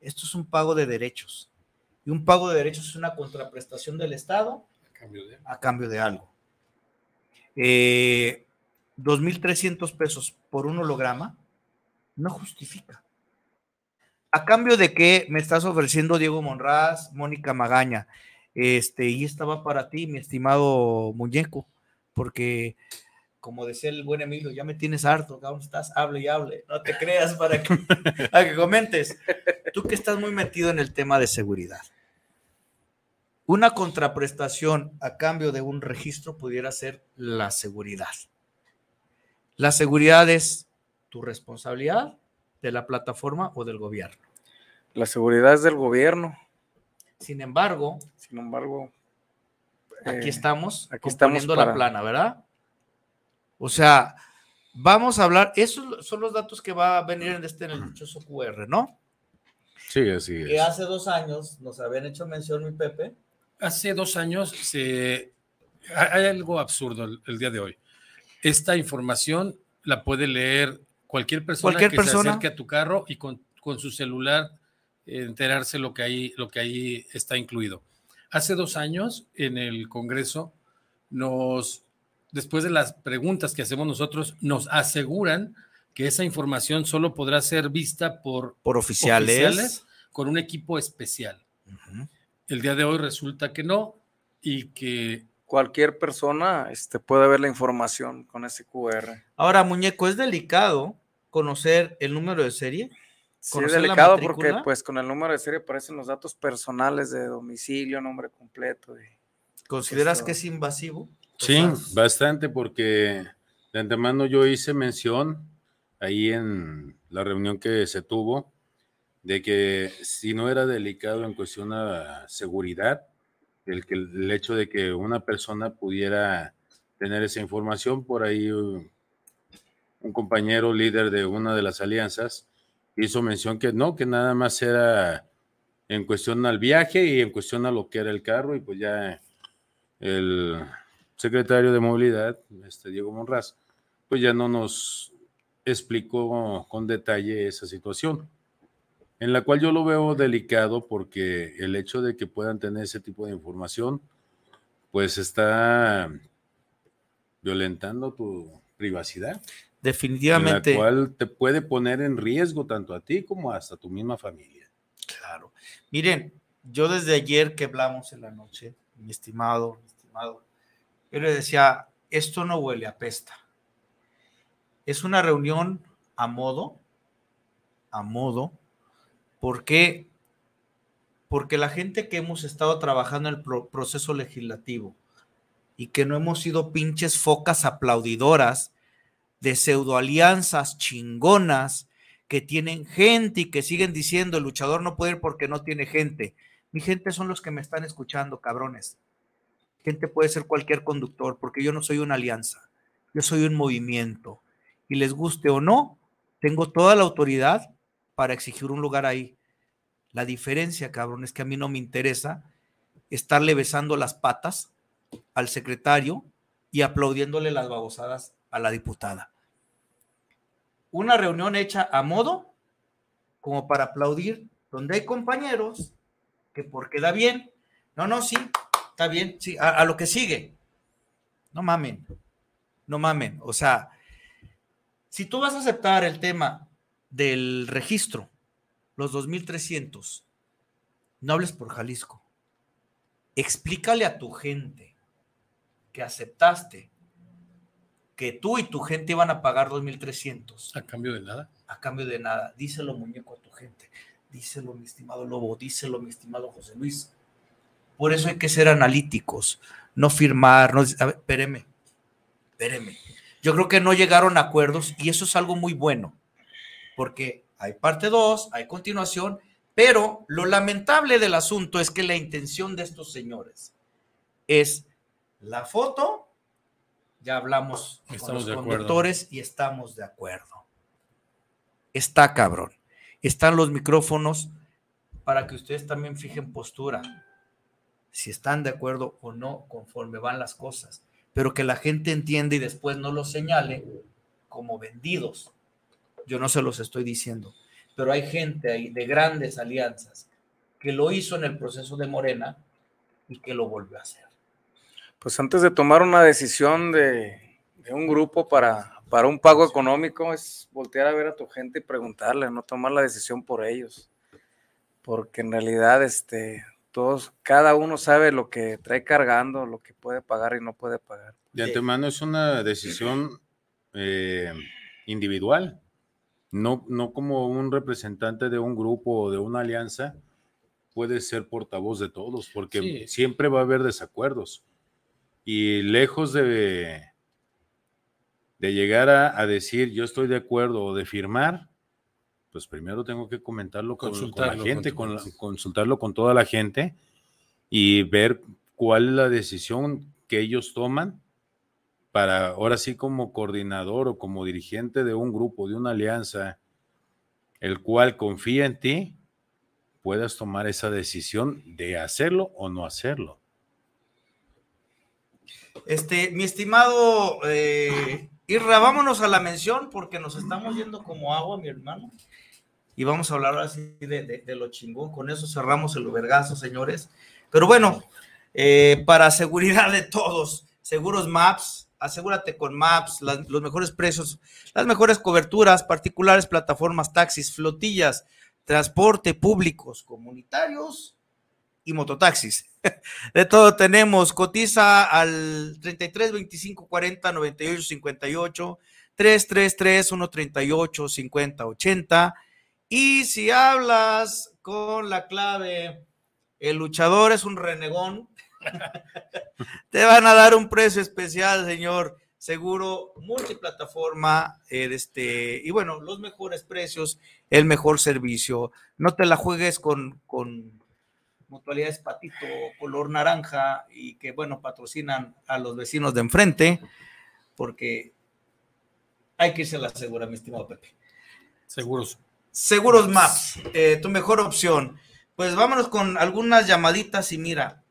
esto es un pago de derechos. Y un pago de derechos es una contraprestación del Estado Cambio de- a cambio de algo. Eh, 2.300 pesos por un holograma no justifica. ¿A cambio de qué me estás ofreciendo Diego Monraz, Mónica Magaña? Este, y esta va para ti, mi estimado muñeco, porque como decía el buen Emilio, ya me tienes harto, ¿dónde estás? Hable y hable, no te creas para que, para que comentes. Tú que estás muy metido en el tema de seguridad. Una contraprestación a cambio de un registro pudiera ser la seguridad. La seguridad es tu responsabilidad de la plataforma o del gobierno. La seguridad es del gobierno. Sin embargo, Sin embargo, aquí eh, estamos aquí estamos componiendo la para- plana, ¿verdad? O sea, vamos a hablar, esos son los datos que va a venir en este en el dichoso QR, ¿no? Sí, así Que es. hace dos años nos habían hecho mención, mi Pepe, Hace dos años se, hay algo absurdo el, el día de hoy. Esta información la puede leer cualquier persona Cualquier que persona. se acerque a tu carro y con, con su celular enterarse lo que, ahí, lo que ahí está incluido. Hace dos años en el Congreso nos, después de las preguntas que hacemos nosotros, nos aseguran que esa información solo podrá ser vista por por oficiales. oficiales con un equipo especial. El día de hoy resulta que no y que cualquier persona este, puede ver la información con ese QR. Ahora, muñeco, es delicado conocer el número de serie. Sí, es delicado porque pues con el número de serie aparecen los datos personales de domicilio, nombre completo. y- ¿Consideras que es invasivo? Sí, bastante, porque de antemano yo hice mención ahí en la reunión que se tuvo de que si no era delicado en cuestión a seguridad, el, que, el hecho de que una persona pudiera tener esa información, por ahí un compañero líder de una de las alianzas hizo mención que no, que nada más era en cuestión al viaje y en cuestión a lo que era el carro y pues ya el secretario de movilidad, este Diego Monraz, pues ya no nos explicó con detalle esa situación, en la cual yo lo veo delicado porque el hecho de que puedan tener ese tipo de información, pues está violentando tu privacidad, definitivamente. la cual te puede poner en riesgo tanto a ti como hasta tu misma familia. Claro. Miren, yo desde ayer que hablamos en la noche, mi estimado, mi estimado, yo le decía, esto no huele a pesta. Es una reunión a modo, a modo, porque porque la gente que hemos estado trabajando en el proceso legislativo y que no hemos sido pinches focas aplaudidoras de pseudoalianzas chingonas que tienen gente y que siguen diciendo el luchador no puede ir porque no tiene gente. Mi gente son los que me están escuchando, cabrones. Gente puede ser cualquier conductor porque yo no soy una alianza, yo soy un movimiento. Y les guste o no, tengo toda la autoridad para exigir un lugar ahí. La diferencia, cabrón, es que a mí no me interesa estarle besando las patas al secretario y aplaudiéndole las babosadas a la diputada. Una reunión hecha a modo como para aplaudir donde hay compañeros que porque da bien, no, no, sí, está bien, sí, a, lo que sigue. No mamen, no mamen. O sea, si tú vas a aceptar el tema del registro los 2.300. No hables por Jalisco. Explícale a tu gente que aceptaste que tú y tu gente iban a pagar 2.300. ¿A cambio de nada? A cambio de nada. Díselo, muñeco, a tu gente. Díselo, mi estimado Lobo. Díselo, mi estimado José Luis. Por eso hay que ser analíticos, no firmar. No, a ver, espéreme, espéreme. Yo creo que no llegaron a acuerdos y eso es algo muy bueno, porque hay parte 2, hay continuación, pero lo lamentable del asunto es que la intención de estos señores es la foto, ya hablamos con los conductores y estamos de acuerdo. Está cabrón. Están los micrófonos para que ustedes también fijen postura, si están de acuerdo o no conforme van las cosas, pero que la gente entienda y después no lo señale como vendidos yo no se los estoy diciendo, pero hay gente ahí de grandes alianzas que lo hizo en el proceso de Morena y que lo volvió a hacer. Pues antes de tomar una decisión de, un grupo para, para un pago económico, es voltear a ver a tu gente y preguntarle, no tomar la decisión por ellos. Porque en realidad, este, todos, cada uno sabe lo que trae cargando, lo que puede pagar y no puede pagar. De antemano es una decisión eh, individual no, no como un representante de un grupo o de una alianza, puede ser portavoz de todos, porque siempre va a haber desacuerdos. Y lejos de, de llegar a, decir yo estoy de acuerdo o de firmar, pues primero tengo que comentarlo con, la gente, con consultarlo con toda la gente y ver cuál es la decisión que ellos toman para ahora sí como coordinador o como dirigente de un grupo, de una alianza, el cual confía en ti, puedas tomar esa decisión de hacerlo o no hacerlo. Este, mi estimado eh, Irra, vámonos a la mención porque nos estamos yendo como agua, mi hermano. Y vamos a hablar así de, lo chingón. Con eso cerramos el vergazo, señores. Pero bueno, eh, para seguridad de todos, Seguros Maps, asegúrate con Maps, los mejores precios, las mejores coberturas, particulares, plataformas, taxis, flotillas, transporte públicos, comunitarios y mototaxis. De todo tenemos. Cotiza al 33 25 40 98 58 333 138 50 80. Y si hablas con la clave, el luchador es un renegón, te van a dar un precio especial, señor. Seguro multiplataforma, eh, este, y bueno, los mejores precios, el mejor servicio. No te la juegues con, con mutualidades patito color naranja y que, bueno, patrocinan a los vecinos de enfrente, porque hay que irse a la segura, mi estimado Pepe. Seguros. Seguros Maps, eh, tu mejor opción. Pues vámonos con algunas llamaditas y mira,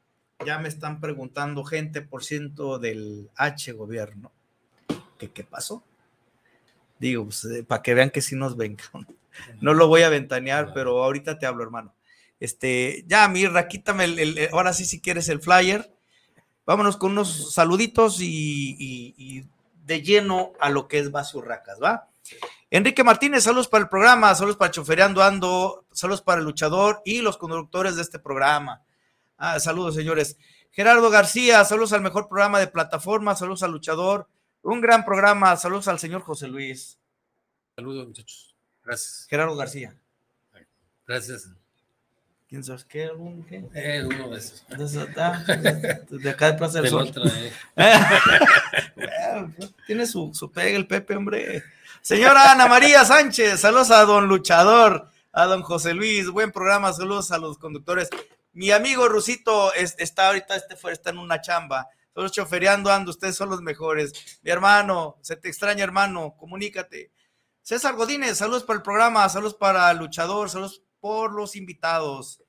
ya me están preguntando gente por ciento del H gobierno. ¿Qué, qué pasó? Digo, pues, eh, para que vean que sí nos ven. No lo voy a ventanear, pero ahorita te hablo, hermano. Este, ya, Mirra, quítame el, ahora sí, si quieres el flyer. Vámonos con unos saluditos y, de lleno a lo que es Base Urracas, ¿va? Enrique Martínez, saludos para el programa, saludos para Chofereando Ando, saludos para el luchador y los conductores de este programa. Ah, saludos, señores. Gerardo García, saludos al mejor programa de plataforma, saludos al luchador, un gran programa, saludos al señor José Luis. Saludos, muchachos. Gracias. Gerardo García. Gracias. ¿Quién sabes qué? ¿Algún qué? Eh, uno de esos. ah, de acá de Plaza del, Sol. tiene su, su pega el Pepe, hombre. Señora Ana María Sánchez, saludos a don Luchador, a don José Luis, buen programa, saludos a los conductores. Mi amigo Rusito está ahorita, este fuera, está en una chamba. Todos chofereando ando, ustedes son los mejores. Mi hermano, se te extraña, hermano, comunícate. César Godínez, saludos para el programa, saludos para el luchador, saludos por los invitados.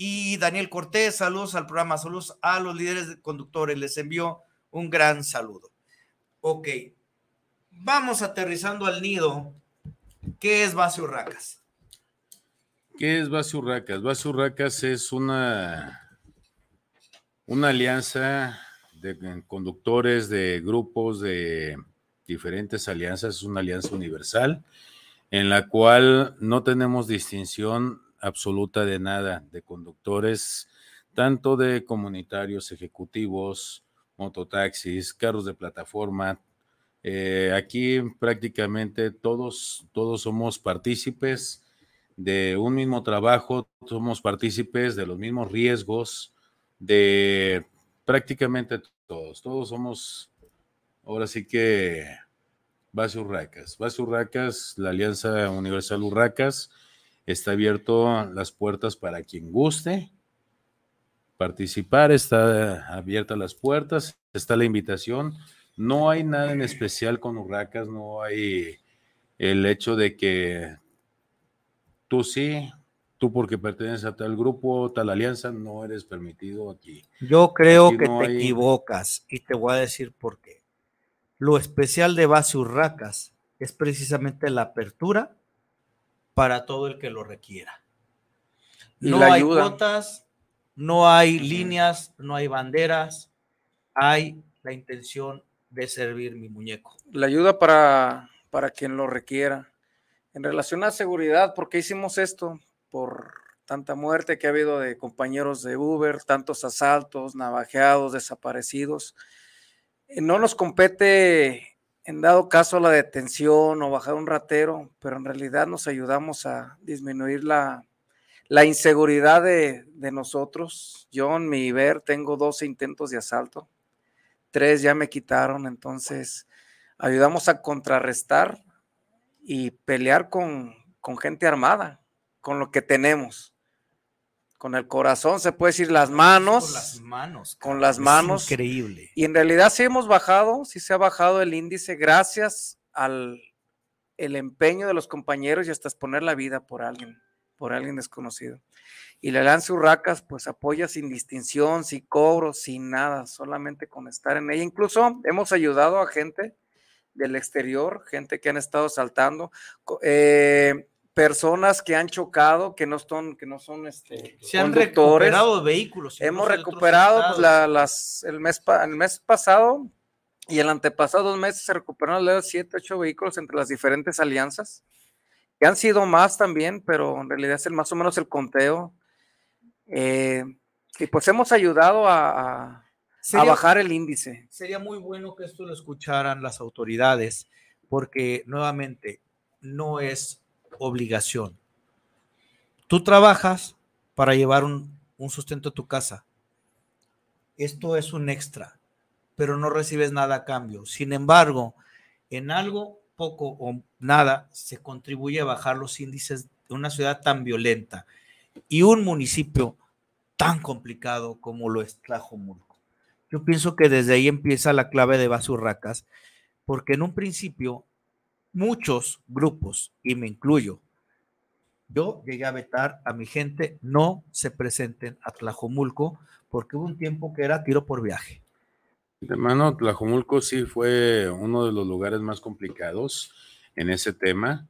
Y Daniel Cortés, saludos al programa, saludos a los líderes conductores, les envío un gran saludo. Ok, vamos aterrizando al nido. ¿Qué es Base Urracas? ¿Qué es Base Urracas? Base Urracas es una, una alianza de conductores de grupos de diferentes alianzas, es una alianza universal en la cual no tenemos distinción absoluta de nada, de conductores, tanto de comunitarios, ejecutivos, mototaxis, carros de plataforma. Eh, aquí prácticamente todos, todos somos partícipes de un mismo trabajo, somos partícipes de los mismos riesgos, de prácticamente todos, todos somos, ahora sí que Base Urracas. Base Urracas, la Alianza Universal Urracas, está abierto las puertas para quien guste participar, está abierta las puertas, está la invitación. No hay nada en especial con Urracas, no hay el hecho de que tú sí, tú porque perteneces a tal grupo, tal alianza, no eres permitido aquí. Yo creo que te equivocas y te voy a decir por qué. Lo especial de Base Urracas es precisamente la apertura para todo el que lo requiera. no hay cuotas, no hay líneas, no hay banderas, hay la intención de servir mi muñeco. La ayuda para, para quien lo requiera. En relación a seguridad, ¿por qué hicimos esto? Por tanta muerte que ha habido de compañeros de Uber, tantos asaltos, navajeados, desaparecidos. Eh, no nos compete en dado caso la detención o bajar un ratero, pero en realidad nos ayudamos a disminuir la, inseguridad de, nosotros. Yo en mi ver tengo 12 intentos de asalto, tres ya me quitaron, entonces ayudamos a contrarrestar y pelear con, con gente armada, con lo que tenemos con el corazón, se puede decir las manos. Con las manos. Con las manos. increíble. Y en realidad sí hemos bajado, sí se ha bajado el índice gracias al el empeño de los compañeros y hasta exponer la vida por alguien, por alguien desconocido. Y la Lanza Urracas pues apoya sin distinción, sin cobro, sin nada, solamente con estar en ella. Incluso hemos ayudado a gente del exterior, gente que han estado saltando. Eh, personas que han chocado, que no son, que no son este, Se han recuperado vehículos. Hemos recuperado pues, las, el, mes, el mes pasado y el antepasado dos meses se recuperaron siete, ocho vehículos entre las diferentes alianzas, que han sido más también, pero en realidad es el, más o menos el conteo. Eh, y pues hemos ayudado a, a bajar el índice. Sería muy bueno que esto lo escucharan las autoridades, porque nuevamente no es obligación. Tú trabajas para llevar un, sustento a tu casa. Esto es un extra, pero no recibes nada a cambio. Sin embargo, en algo poco o nada se contribuye a bajar los índices de una ciudad tan violenta y un municipio tan complicado como lo es Tlajomulco. Yo pienso que desde ahí empieza la clave de Basurracas, porque en un principio muchos grupos, y me incluyo, yo llegué a vetar a mi gente, no se presenten a Tlajomulco, porque hubo un tiempo que era tiro por viaje. Hermano, Tlajomulco sí fue uno de los lugares más complicados en ese tema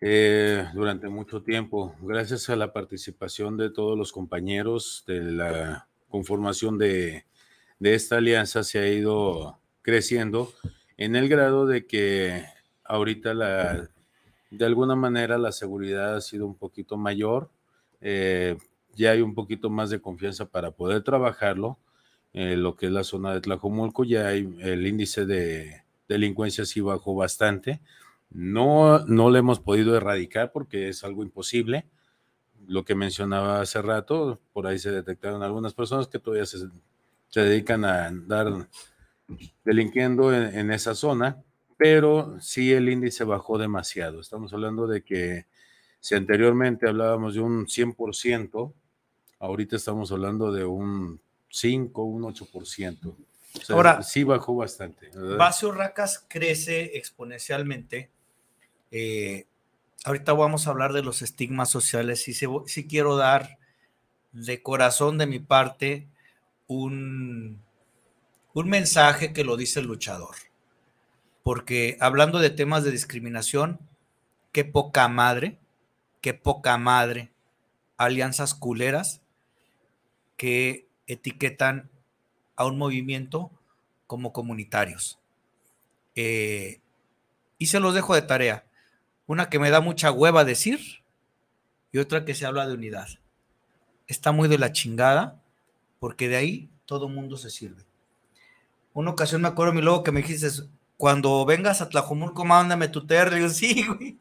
eh, durante mucho tiempo. Gracias a la participación de todos los compañeros de la conformación de, de esta alianza se ha ido creciendo en el grado de que ahorita la, de alguna manera la seguridad ha sido un poquito mayor. Eh, ya hay un poquito más de confianza para poder trabajarlo. en lo que es la zona de Tlajomulco, ya hay el índice de delincuencia sí bajó bastante. No, no lo hemos podido erradicar porque es algo imposible. Lo que mencionaba hace rato, por ahí se detectaron algunas personas que todavía se, se dedican a andar delinquiendo en, en, esa zona, pero sí el índice bajó demasiado. Estamos hablando de que si anteriormente hablábamos de un 100%, ahorita estamos hablando de un 5, un 8%. O sea, Ahora, sí bajó bastante. Base Urracas crece exponencialmente. Eh, ahorita vamos a hablar de los estigmas sociales y sí, sí quiero dar de corazón de mi parte un, un mensaje que lo dice el luchador. Porque hablando de temas de discriminación, qué poca madre, qué poca madre, alianzas culeras que etiquetan a un movimiento como comunitarios. Eh, y se los dejo de tarea. Una que me da mucha hueva decir y otra que se habla de unidad. Está muy de la chingada porque de ahí todo mundo se sirve. Una ocasión me acuerdo, mi lobo, que me dijiste, cuando vengas a Tlajomulco, mándame tu yo, sí, güey.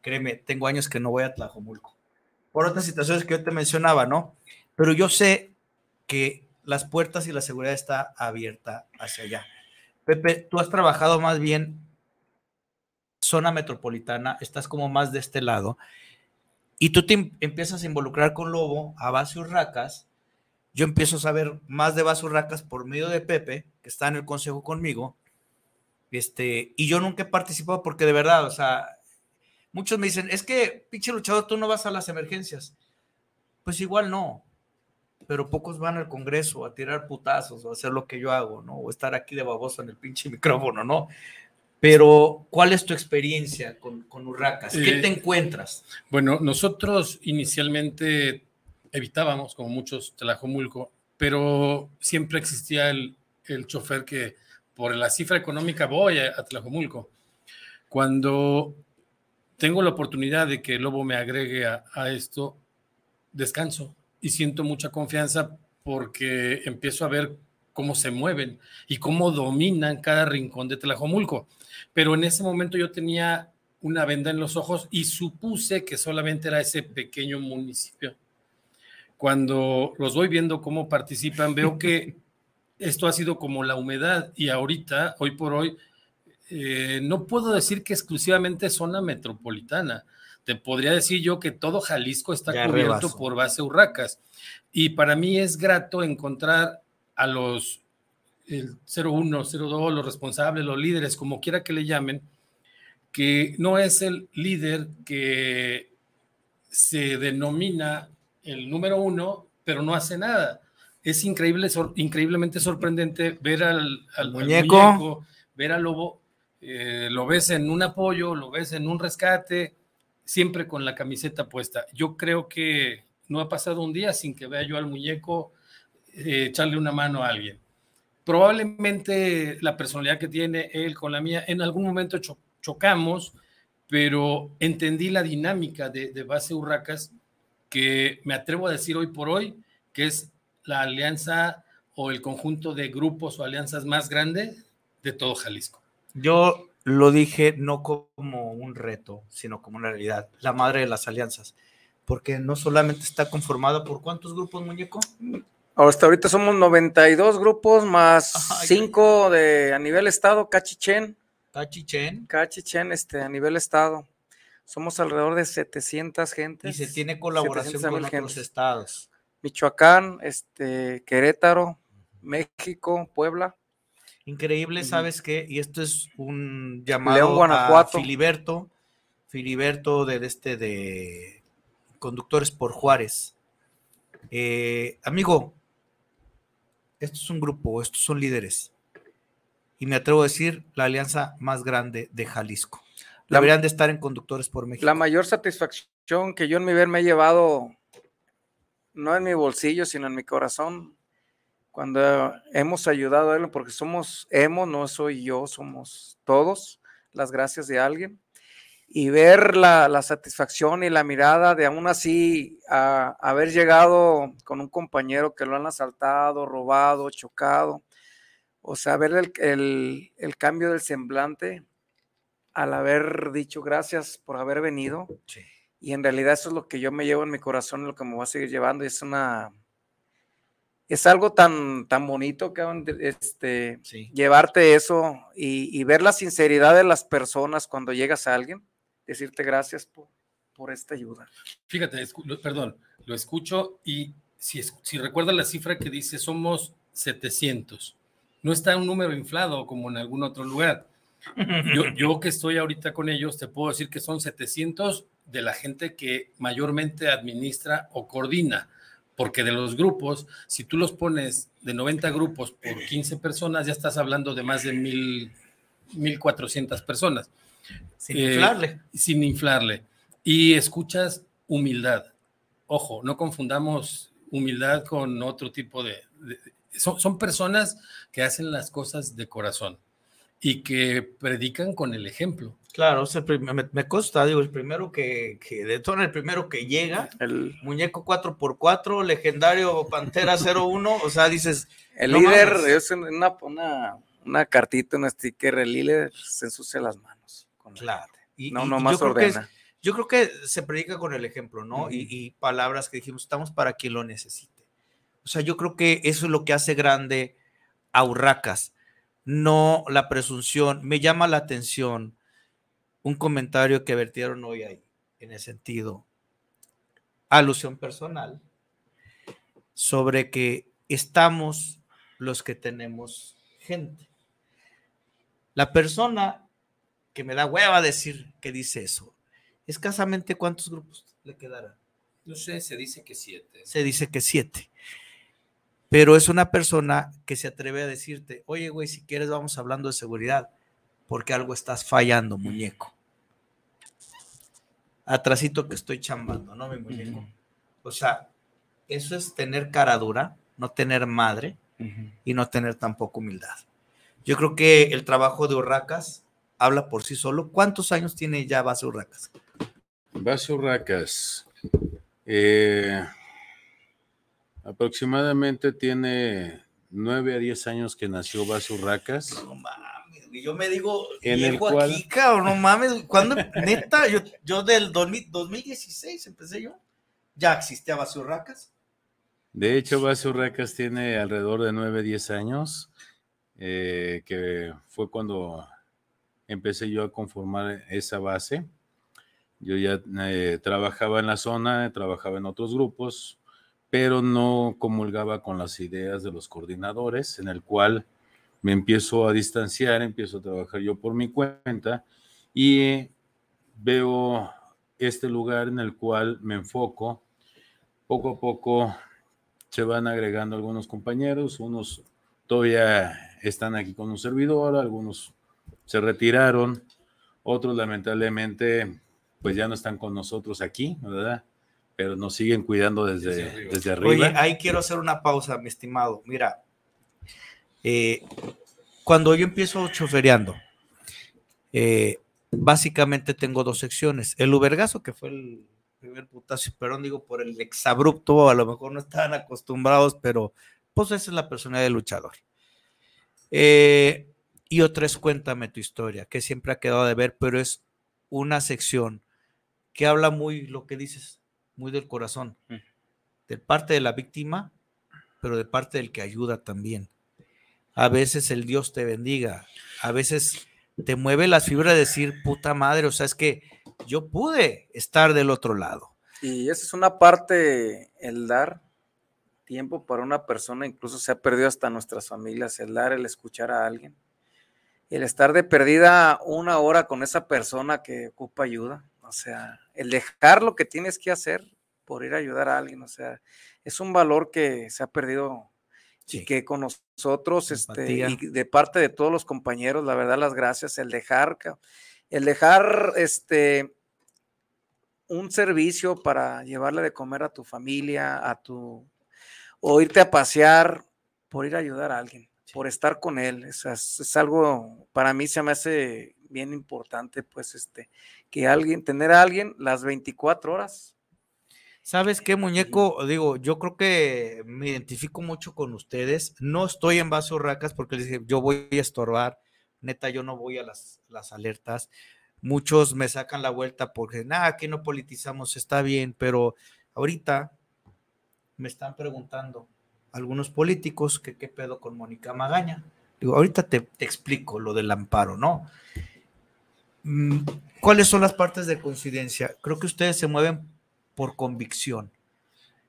Créeme, tengo años que no voy a Tlajomulco. Por otras situaciones que yo te mencionaba, ¿no? Pero yo sé que las puertas y la seguridad está abierta hacia allá. Pepe, tú has trabajado más bien zona metropolitana, estás como más de este lado, y tú te em- empiezas a involucrar con Lobo a base Urracas. Yo empiezo a saber más de base Urracas por medio de Pepe, que está en el consejo conmigo. Este, y yo nunca he participado porque de verdad, o sea, muchos me dicen, es que, pinche luchador, tú no vas a las emergencias. Pues igual no, pero pocos van al Congreso a tirar putazos o a hacer lo que yo hago, ¿no? O estar aquí de baboso en el pinche micrófono, ¿no? Pero, ¿cuál es tu experiencia con, con Urracas? ¿Qué Eh, te encuentras? Bueno, nosotros inicialmente evitábamos, como muchos, Tlajomulco, pero siempre existía el, el chofer que por la cifra económica voy a, a Tlajomulco. Cuando tengo la oportunidad de que el Lobo me agregue a, a esto, descanso y siento mucha confianza porque empiezo a ver cómo se mueven y cómo dominan cada rincón de Tlajomulco. Pero en ese momento yo tenía una venda en los ojos y supuse que solamente era ese pequeño municipio. Cuando los voy viendo cómo participan, veo que esto ha sido como la humedad y ahorita, hoy por hoy, eh, no puedo decir que exclusivamente zona metropolitana. Te podría decir yo que todo Jalisco está Ya cubierto rebaso. por base Urracas. Y para mí es grato encontrar a los el 01, 02, los responsables, los líderes, como quiera que le llamen, que no es el líder que se denomina el número uno, pero no hace nada. Es increíble, sor- increíblemente sorprendente ver al, al- al Muñeco. muñeco, ver al lobo, eh, lo ves en un apoyo, lo ves en un rescate, siempre con la camiseta puesta. Yo creo que no ha pasado un día sin que vea yo al muñeco eh, echarle una mano a alguien. Probablemente la personalidad que tiene él con la mía, en algún momento cho- chocamos, pero entendí la dinámica de, de base Urracas que me atrevo a decir hoy por hoy que es la alianza o el conjunto de grupos o alianzas más grande de todo Jalisco. Yo lo dije no como un reto, sino como una realidad, la madre de las alianzas, porque no solamente está conformada por cuántos grupos, muñeco. Hasta ahorita somos 92 grupos más 5 de a nivel estado, Cachichen. Cachichen. Cachichen, este, a nivel estado. Somos alrededor de 700 gentes. Y se tiene colaboración 700 con otros gentes. estados. Michoacán, este, Querétaro, México, Puebla. Increíble. ¿sabes qué? Y esto es un llamado León, Guanajuato. a Filiberto, Filiberto de, de este de Conductores por Juárez. Eh, amigo, esto es un grupo, estos son líderes. Y me atrevo a decir, la alianza más grande de Jalisco. La- Deberían de estar en Conductores por México. La mayor satisfacción que yo en mi ver me he llevado, no en mi bolsillo, sino en mi corazón, cuando hemos ayudado a él, porque somos hemos, no soy yo, somos todos, las gracias de alguien. y ver la, satisfacción y la mirada de aún así haber llegado con un compañero que lo han asaltado, robado, chocado. O sea, ver el, el cambio del semblante al haber dicho gracias por haber venido. Y en realidad eso es lo que yo me llevo en mi corazón, lo que me voy a seguir llevando. Y es una, es algo tan, tan bonito que este, llevarte eso y, ver la sinceridad de las personas cuando llegas a alguien, decirte gracias por, por esta ayuda. Fíjate, perdón, lo escucho y si, si recuerdas la cifra que dice somos 700, no está un número inflado como en algún otro lugar. Yo, yo que estoy ahorita con ellos, te puedo decir que son 700 de la gente que mayormente administra o coordina, porque de los grupos, si tú los pones de 90 grupos por 15 personas, ya estás hablando de más de mil, 1.400 personas. Sin inflarle. Eh, sin inflarle. Y escuchas humildad. Ojo, no confundamos humildad con otro tipo de... son, son personas que hacen las cosas de corazón y que predican con el ejemplo. Claro, me, consta, digo, el primero que, que detona, el primero que llega, el muñeco 4x4, legendario Pantera 01, o sea, dices... El líder es una, una, una, cartita, un sticker, el líder se ensucia las manos. claro. Y, no, no más ordena. yo creo que se predica con el ejemplo, ¿no? y, y palabras que dijimos, estamos para quien lo necesite. O sea, yo creo que eso es lo que hace grande a Urracas no la presunción. Me llama la atención un comentario que vertieron hoy ahí, en el sentido, alusión personal, sobre que estamos los que tenemos gente. La persona que me da hueva decir que dice eso, escasamente cuántos grupos le quedarán. No sé, se dice que siete. Se dice que siete pero es una persona que se atreve a decirte, oye, güey, si quieres vamos hablando de seguridad, porque algo estás fallando, muñeco. Atrasito que estoy chambando, ¿no, mi muñeco? O sea, eso es tener cara dura, no tener madre y no tener tampoco humildad. Yo creo que el trabajo de Urracas habla por sí solo. ¿Cuántos años tiene ya Base Urracas? Base Urracas. Eh, Aproximadamente tiene nueve a diez años que nació Base Urracas. No yo me digo, en el cual... aquí, cabrón, no mames, cuando, neta, yo, yo del 2016 empecé yo, ya existía Base Urracas. De hecho, Base Urracas tiene alrededor de nueve, diez años, eh, que fue cuando empecé yo a conformar esa base. Yo ya eh, trabajaba en la zona, trabajaba en otros grupos, pero no comulgaba con las ideas de los coordinadores, en el cual me empiezo a distanciar, empiezo a trabajar yo por mi cuenta y veo este lugar en el cual me enfoco. Poco a poco se van agregando algunos compañeros, unos todavía están aquí con un servidor, algunos se retiraron, otros lamentablemente pues ya no están con nosotros aquí, ¿verdad? pero nos siguen cuidando desde, desde arriba. Oye, ahí quiero hacer una pausa, mi estimado. Mira, eh, cuando yo empiezo chofereando, eh, básicamente tengo dos secciones. El Ubergazo, que fue el primer putazo, perdón, digo por el exabrupto, a lo mejor no estaban acostumbrados, pero pues esa es la personalidad del luchador. Eh, y otra es Cuéntame tu historia, que siempre ha quedado de ver, pero es una sección que habla muy lo que dices, muy del corazón, mm. de parte de la víctima, pero de parte del que ayuda también. A veces el Dios te bendiga, a veces te mueve las fibras de decir, puta madre, o sea, es que yo pude estar del otro lado. Y esa es una parte, el dar tiempo para una persona, incluso se ha perdido hasta nuestras familias, el dar, el escuchar a alguien, el estar de perdida una hora con esa persona que ocupa ayuda, o sea, el dejar lo que tienes que hacer por ir a ayudar a alguien, o sea, es un valor que se ha perdido y que con nosotros, este, y de parte de todos los compañeros, la verdad, las gracias, el dejar, el dejar, este, un servicio para llevarle de comer a tu familia, a tu, o irte a pasear por ir a ayudar a alguien, por estar con él. Es, es, algo, para mí se me hace bien importante, pues, este, que alguien, tener a alguien las 24 horas. ¿Sabes qué, muñeco? Digo, yo creo que me identifico mucho con ustedes. No estoy en base urracas porque les dije, yo voy a estorbar. Neta, yo no voy a las, las alertas. Muchos me sacan la vuelta porque, nada, aquí no politizamos, está bien, pero ahorita me están preguntando algunos políticos que qué pedo con Mónica Magaña. Digo, ahorita te, te explico lo del amparo, ¿no? Mm, ¿Cuáles son las partes de coincidencia? Creo que ustedes se mueven por convicción.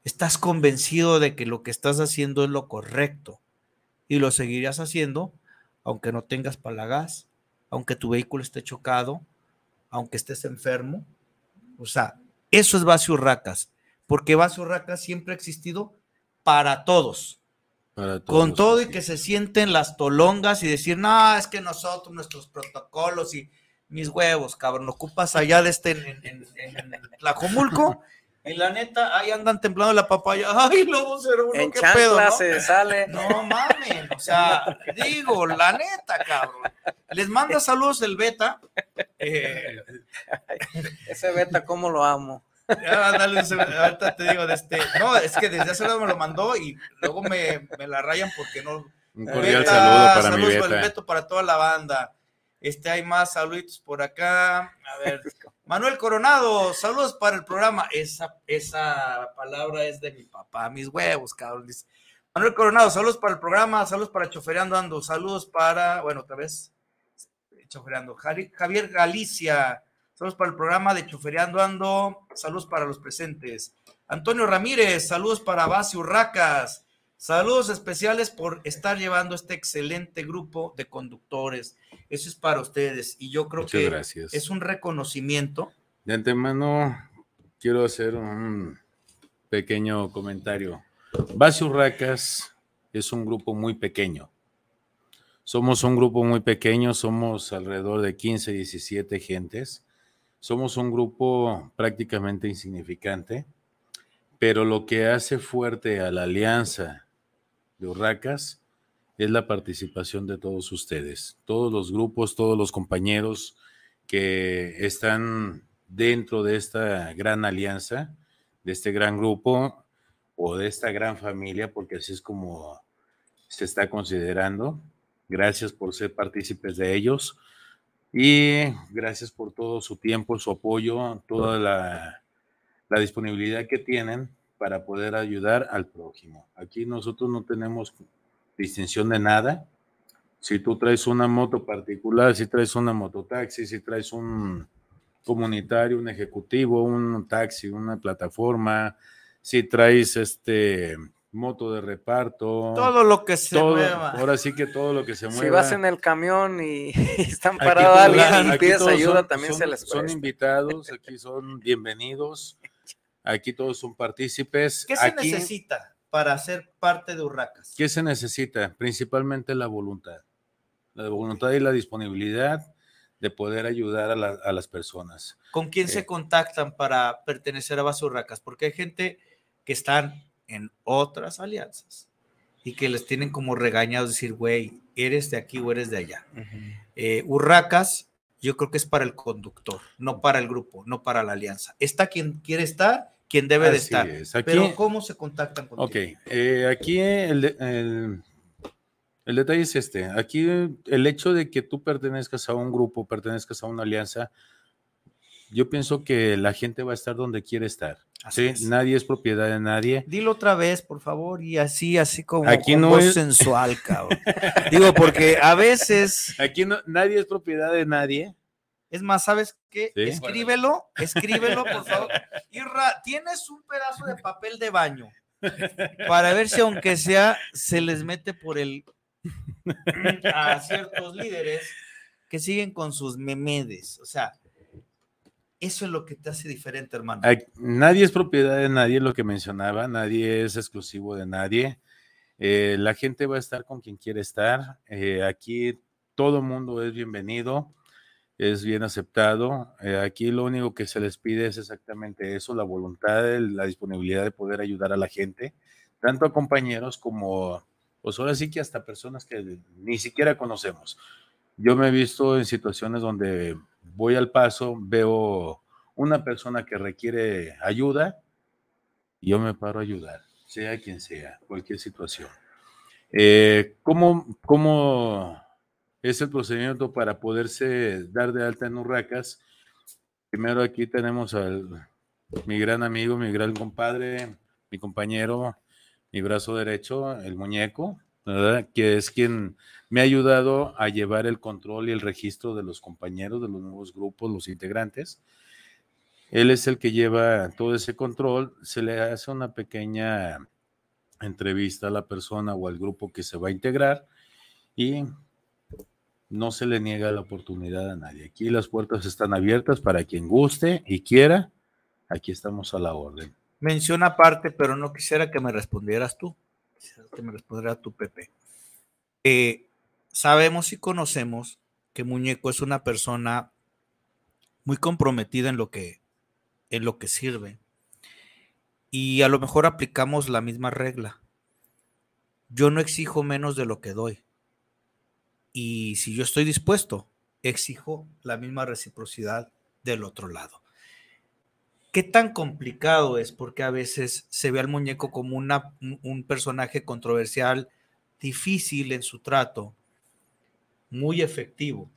Estás convencido de que lo que estás haciendo es lo correcto y lo seguirías haciendo aunque no tengas palagas, aunque tu vehículo esté chocado, aunque estés enfermo. O sea, eso es base urracas, porque base urracas siempre ha existido para todos. Para Con todos, todo y que se sienten las tolongas y decir, no, es que nosotros, nuestros protocolos y mis huevos, cabrón, ocupas allá de este en, en, en- en Tlajomulco, y la neta, ahí andan temblando la papaya, ay, lobo cero uno, En qué pedo, ¿no? se sale. No mames, o sea, digo, la neta, cabrón. Les manda saludos el beta. Eh, Ese beta, ¿cómo lo amo? ya, dale, ahorita te digo de este. No, es que desde hace rato me lo mandó y luego me, me la rayan porque no. Un cordial saludo para mi saludos el beta. Beto para toda la banda. Este, hay más saluditos por acá. A ver, Manuel Coronado, saludos para el programa. Esa, esa palabra es de mi papá, mis huevos, cabrón. Manuel Coronado, saludos para el programa, saludos para Chofereando Ando, saludos para, bueno, otra vez, Chofereando. Javier Galicia, saludos para el programa de Chofereando Ando, saludos para los presentes. Antonio Ramírez, saludos para Basi Urracas, saludos especiales por estar llevando este excelente grupo de conductores. Eso es para ustedes y yo creo Muchas que gracias. es un reconocimiento. De antemano, quiero hacer un pequeño comentario. Base Urracas es un grupo muy pequeño. Somos un grupo muy pequeño, somos alrededor de 15, 17 gentes. Somos un grupo prácticamente insignificante, pero lo que hace fuerte a la alianza de Urracas es la participación de todos ustedes, todos los grupos, todos los compañeros que están dentro de esta gran alianza, de este gran grupo o de esta gran familia, porque así es como se está considerando. Gracias por ser partícipes de ellos y gracias por todo su tiempo, su apoyo, toda la, la disponibilidad que tienen para poder ayudar al prójimo. Aquí nosotros no tenemos distinción de nada. Si tú traes una moto particular, si traes una mototaxi, si traes un comunitario, un ejecutivo, un taxi, una plataforma, si traes este moto de reparto, Todo lo que se todo- mueva. Ahora sí que todo lo que se mueva. Si vas en el camión y están Aquí parados alguien y aquí pides ayuda, son- también son- se les Son presta. invitados, aquí son bienvenidos, aquí todos son partícipes. ¿Qué se Aquí- necesita para ser parte de Urracas? ¿Qué se necesita? Principalmente la voluntad. La voluntad y la disponibilidad de poder ayudar a, la- a las personas. ¿Con quién se contactan para pertenecer a Base Urracas? Porque hay gente que están en otras alianzas y que les tienen como regañados decir, güey, eres de aquí o eres de allá. Eh, Urracas, yo creo que es para el conductor, no para el grupo, no para la alianza. Está quien quiere estar, quien debe de estar. es. Aquí- Pero ¿cómo se contactan contigo? Ok, eh, aquí el, el- el detalle es este. Aquí el hecho de que tú pertenezcas a un grupo, pertenezcas a una alianza, yo pienso que la gente va a estar donde quiere estar. Así ¿sí? es. Nadie es propiedad de nadie. Dilo otra vez, por favor, y así, así como Aquí no es- sensual, cabrón. Digo, porque a veces. Aquí no, nadie es propiedad de nadie. Es más, ¿sabes qué? Sí. Escríbelo, escríbelo, por favor. Irra, tienes un pedazo de papel de baño para ver si aunque sea se les mete por el a ciertos líderes que siguen con sus memedes. O sea, eso es lo que te hace diferente, hermano. Nadie es propiedad de nadie, lo que mencionaba, nadie es exclusivo de nadie. Eh, la gente va a estar con quien quiere estar. Eh, aquí todo mundo es bienvenido, es bien aceptado. Eh, aquí lo único que se les pide es exactamente eso, la voluntad, la disponibilidad de poder ayudar a la gente, tanto a compañeros como, pues ahora sí que hasta personas que ni siquiera conocemos. Yo me he visto en situaciones donde voy al paso, veo una persona que requiere ayuda y yo me paro a ayudar, sea quien sea, cualquier situación. Eh, ¿cómo, ¿Cómo es el procedimiento para poderse dar de alta en Urracas? Primero aquí tenemos al mi gran amigo, mi gran compadre, mi compañero, mi brazo derecho, el muñeco, ¿verdad? que es quien me ha ayudado a llevar el control y el registro de los compañeros, de los nuevos grupos, los integrantes. Él es el que lleva todo ese control, se le hace una pequeña entrevista a la persona o al grupo que se va a integrar y no se le niega la oportunidad a nadie. Aquí las puertas están abiertas para quien guste y quiera. Aquí estamos a la orden. Menciona aparte, pero no quisiera que me respondieras tú. Quisiera que me respondiera tú, Pepe. Eh, sabemos y conocemos que Muñeco es una persona muy comprometida en lo que, en lo que sirve. Y a lo mejor aplicamos la misma regla. Yo no exijo menos de lo que doy. Y si yo estoy dispuesto, exijo la misma reciprocidad del otro lado. ¿Qué tan complicado es? Porque a veces se ve al muñeco como una, un personaje controversial, difícil en su trato, muy efectivo.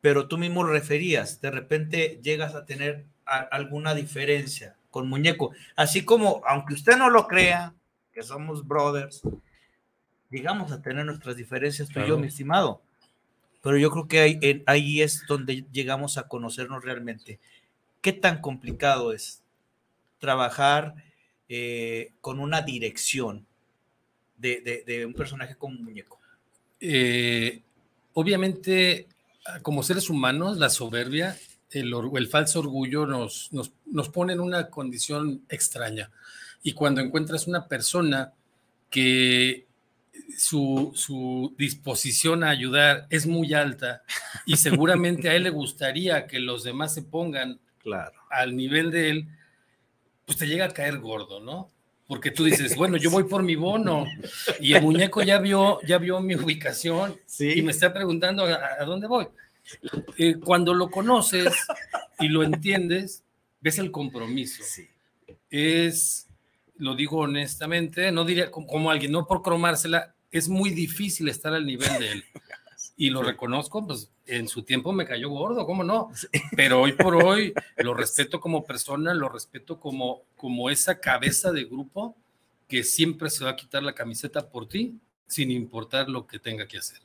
Pero tú mismo lo referías, de repente llegas a tener alguna diferencia con muñeco. Así como, aunque usted no lo crea, que somos brothers, llegamos a tener nuestras diferencias tú y yo, mi estimado. Pero yo creo que ahí, ahí es donde llegamos a conocernos realmente. ¿Qué tan complicado es trabajar eh, con una dirección de, un personaje como un muñeco? Eh, obviamente, como seres humanos, la soberbia, el, el falso orgullo nos, nos, nos pone en una condición extraña. Y cuando encuentras una persona que su, disposición a ayudar es muy alta y seguramente a él le gustaría que los demás se pongan claro. al nivel de él, pues te llega a caer gordo, ¿no? Porque tú dices, bueno, yo voy por mi bono y el muñeco ya vio, ya vio mi ubicación y me está preguntando a, dónde voy. Eh, cuando lo conoces y lo entiendes, ves el compromiso. Es, lo digo honestamente, no diría como, como alguien, no por cromársela, es muy difícil estar al nivel de él. Y lo reconozco, pues en su tiempo me cayó gordo, ¿cómo no? Pero hoy por hoy lo respeto como persona, lo respeto como, como esa cabeza de grupo que siempre se va a quitar la camiseta por ti, sin importar lo que tenga que hacer.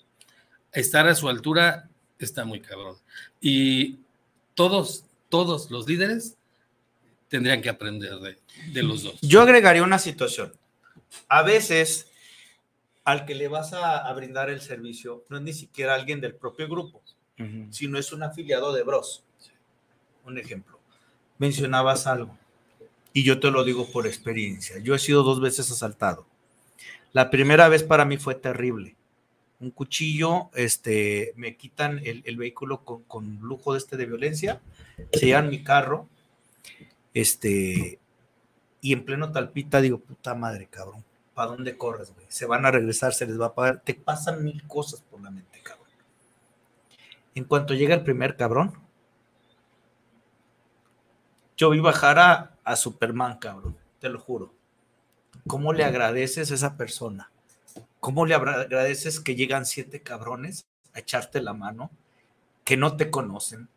Estar a su altura está muy cabrón. Y todos, todos los líderes tendrían que aprender de, de los dos. Yo agregaría una situación. A veces al que le vas a, brindar el servicio no es ni siquiera alguien del propio grupo, sino es un afiliado de Bros. Un ejemplo. Mencionabas algo, y yo te lo digo por experiencia. Yo he sido dos veces asaltado. La primera vez para mí fue terrible. Un cuchillo, este, me quitan el, vehículo con, con, lujo de este de violencia, se llevan mi carro, este, y en pleno talpita digo, puta madre, cabrón ¿para dónde corres, güey? Se van a regresar, se les va a pagar. Te pasan mil cosas por la mente, cabrón. En cuanto llega el primer cabrón, yo vi bajar a, a Superman, cabrón, te lo juro. ¿Cómo le agradeces a esa persona? ¿Cómo le agradeces que llegan siete cabrones a echarte la mano que no te conocen?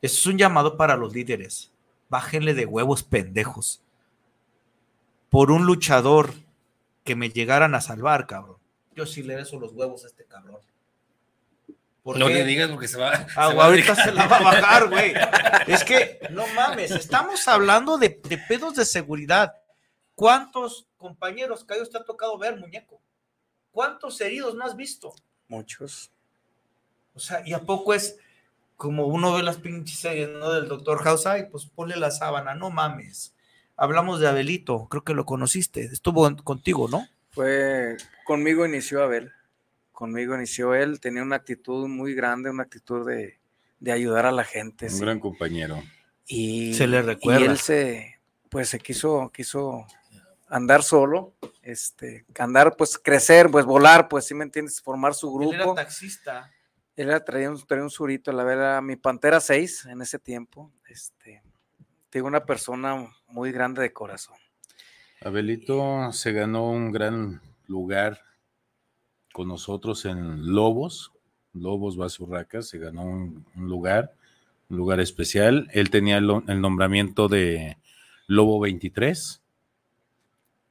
Eso es un llamado para los líderes. Bájenle de huevos pendejos. Por un luchador que me llegaran a salvar, cabrón. Yo sí le beso los huevos a este cabrón. no le digas porque se va. Ah, ahorita se la va a bajar, güey. Es que, no mames, estamos hablando de, pedos de seguridad. ¿Cuántos compañeros que te ha tocado ver, muñeco? ¿Cuántos heridos no has visto? Muchos. O sea, ¿y a poco es como uno ve las pinches series, ¿no? Del doctor House, ay, pues ponle la sábana, no mames hablamos de Abelito, creo que lo conociste, estuvo contigo, ¿no? Fue, conmigo inició Abel, conmigo inició él, tenía una actitud muy grande, una actitud de, ayudar a la gente. Un gran compañero. Y, se le recuerda. Y él se, pues se quiso, quiso andar solo, este, andar, pues crecer, pues volar, pues si me entiendes, formar su grupo. Él era taxista. Él traía, un, traía un surito, la verdad, mi Pantera 6 en ese tiempo. Este, tengo una persona muy grande de corazón. Abelito se ganó un gran lugar con nosotros en Lobos, Lobos Basurracas, se ganó un, lugar, un lugar especial. Él tenía el, el nombramiento de Lobo 23.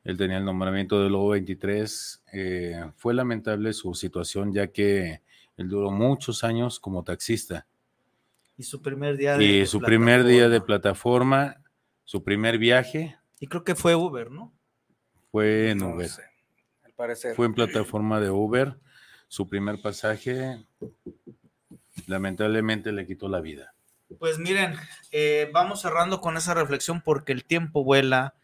Él tenía el nombramiento de Lobo 23. Eh, fue lamentable su situación ya que él duró muchos años como taxista. Y su primer día de Y su primer día de plataforma, su primer viaje Y creo que fue Uber, ¿no? fue en No Uber. sé, al parecer. Fue en plataforma de Uber. Su primer pasaje, lamentablemente, le quitó la vida. Pues miren, eh, vamos cerrando con esa reflexión porque el tiempo vuela.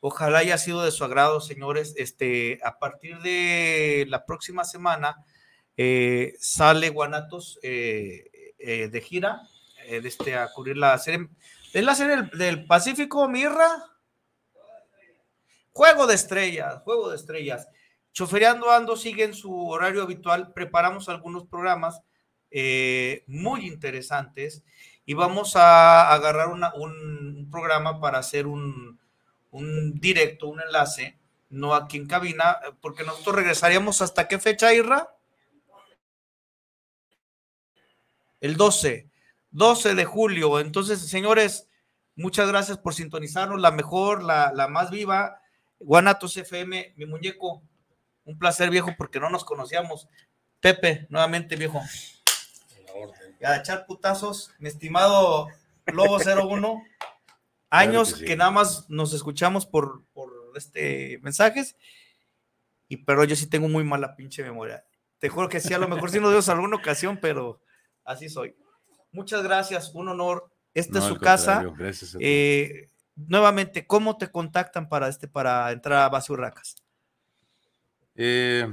Ojalá haya sido de su agrado, señores. Este, a partir de la próxima semana eh, sale Guanatos eh, eh, de gira, de este, a cubrir la serie. ¿Es la serie del, Pacífico, Mirra? Juego de estrellas, juego de estrellas. Chofereando Ando sigue en su horario habitual. Preparamos algunos programas muy interesantes y vamos a agarrar un, programa para hacer un, un directo, un enlace, no aquí en cabina, porque nosotros regresaríamos hasta qué fecha, Irra? El 12, 12 de julio. Entonces, señores, muchas gracias por sintonizarnos, la mejor, la, la más viva, Guanatos FM, mi muñeco, un placer viejo porque no nos conocíamos. Pepe, nuevamente viejo. Y a echar putazos, mi estimado Lobo 01. Años que que, sí. nada más nos escuchamos por, por este mensajes. Y pero yo sí tengo muy mala pinche memoria. Te juro que sí, a lo mejor sí nos vemos alguna ocasión, pero así soy. Muchas gracias, un honor. Esta No, es su casa. gracias a ti. Eh, nuevamente, ¿cómo te contactan para este para entrar a Base Urracas? Eh,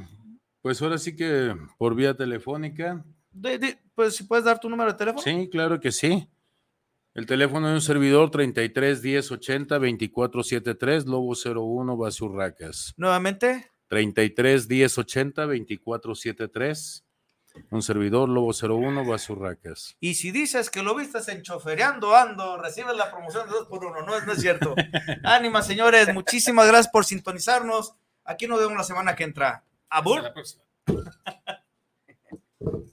pues ahora sí que por vía telefónica. De- de- pues si puedes dar tu número de teléfono. Sí, claro que sí. El teléfono de un servidor 33 10 80 24 73, Lobo 01, Basurracas. Nuevamente, 33 10 80 24 73. Un servidor, Lobo 01, Basurracas. Y si dices que lo viste en Chofereando Ando, recibes la promoción de 2 por 1 No, es- no es cierto. Ánima, señores. Muchísimas gracias por sintonizarnos. Aquí nos vemos la semana que entra. Hasta Abur. la próxima.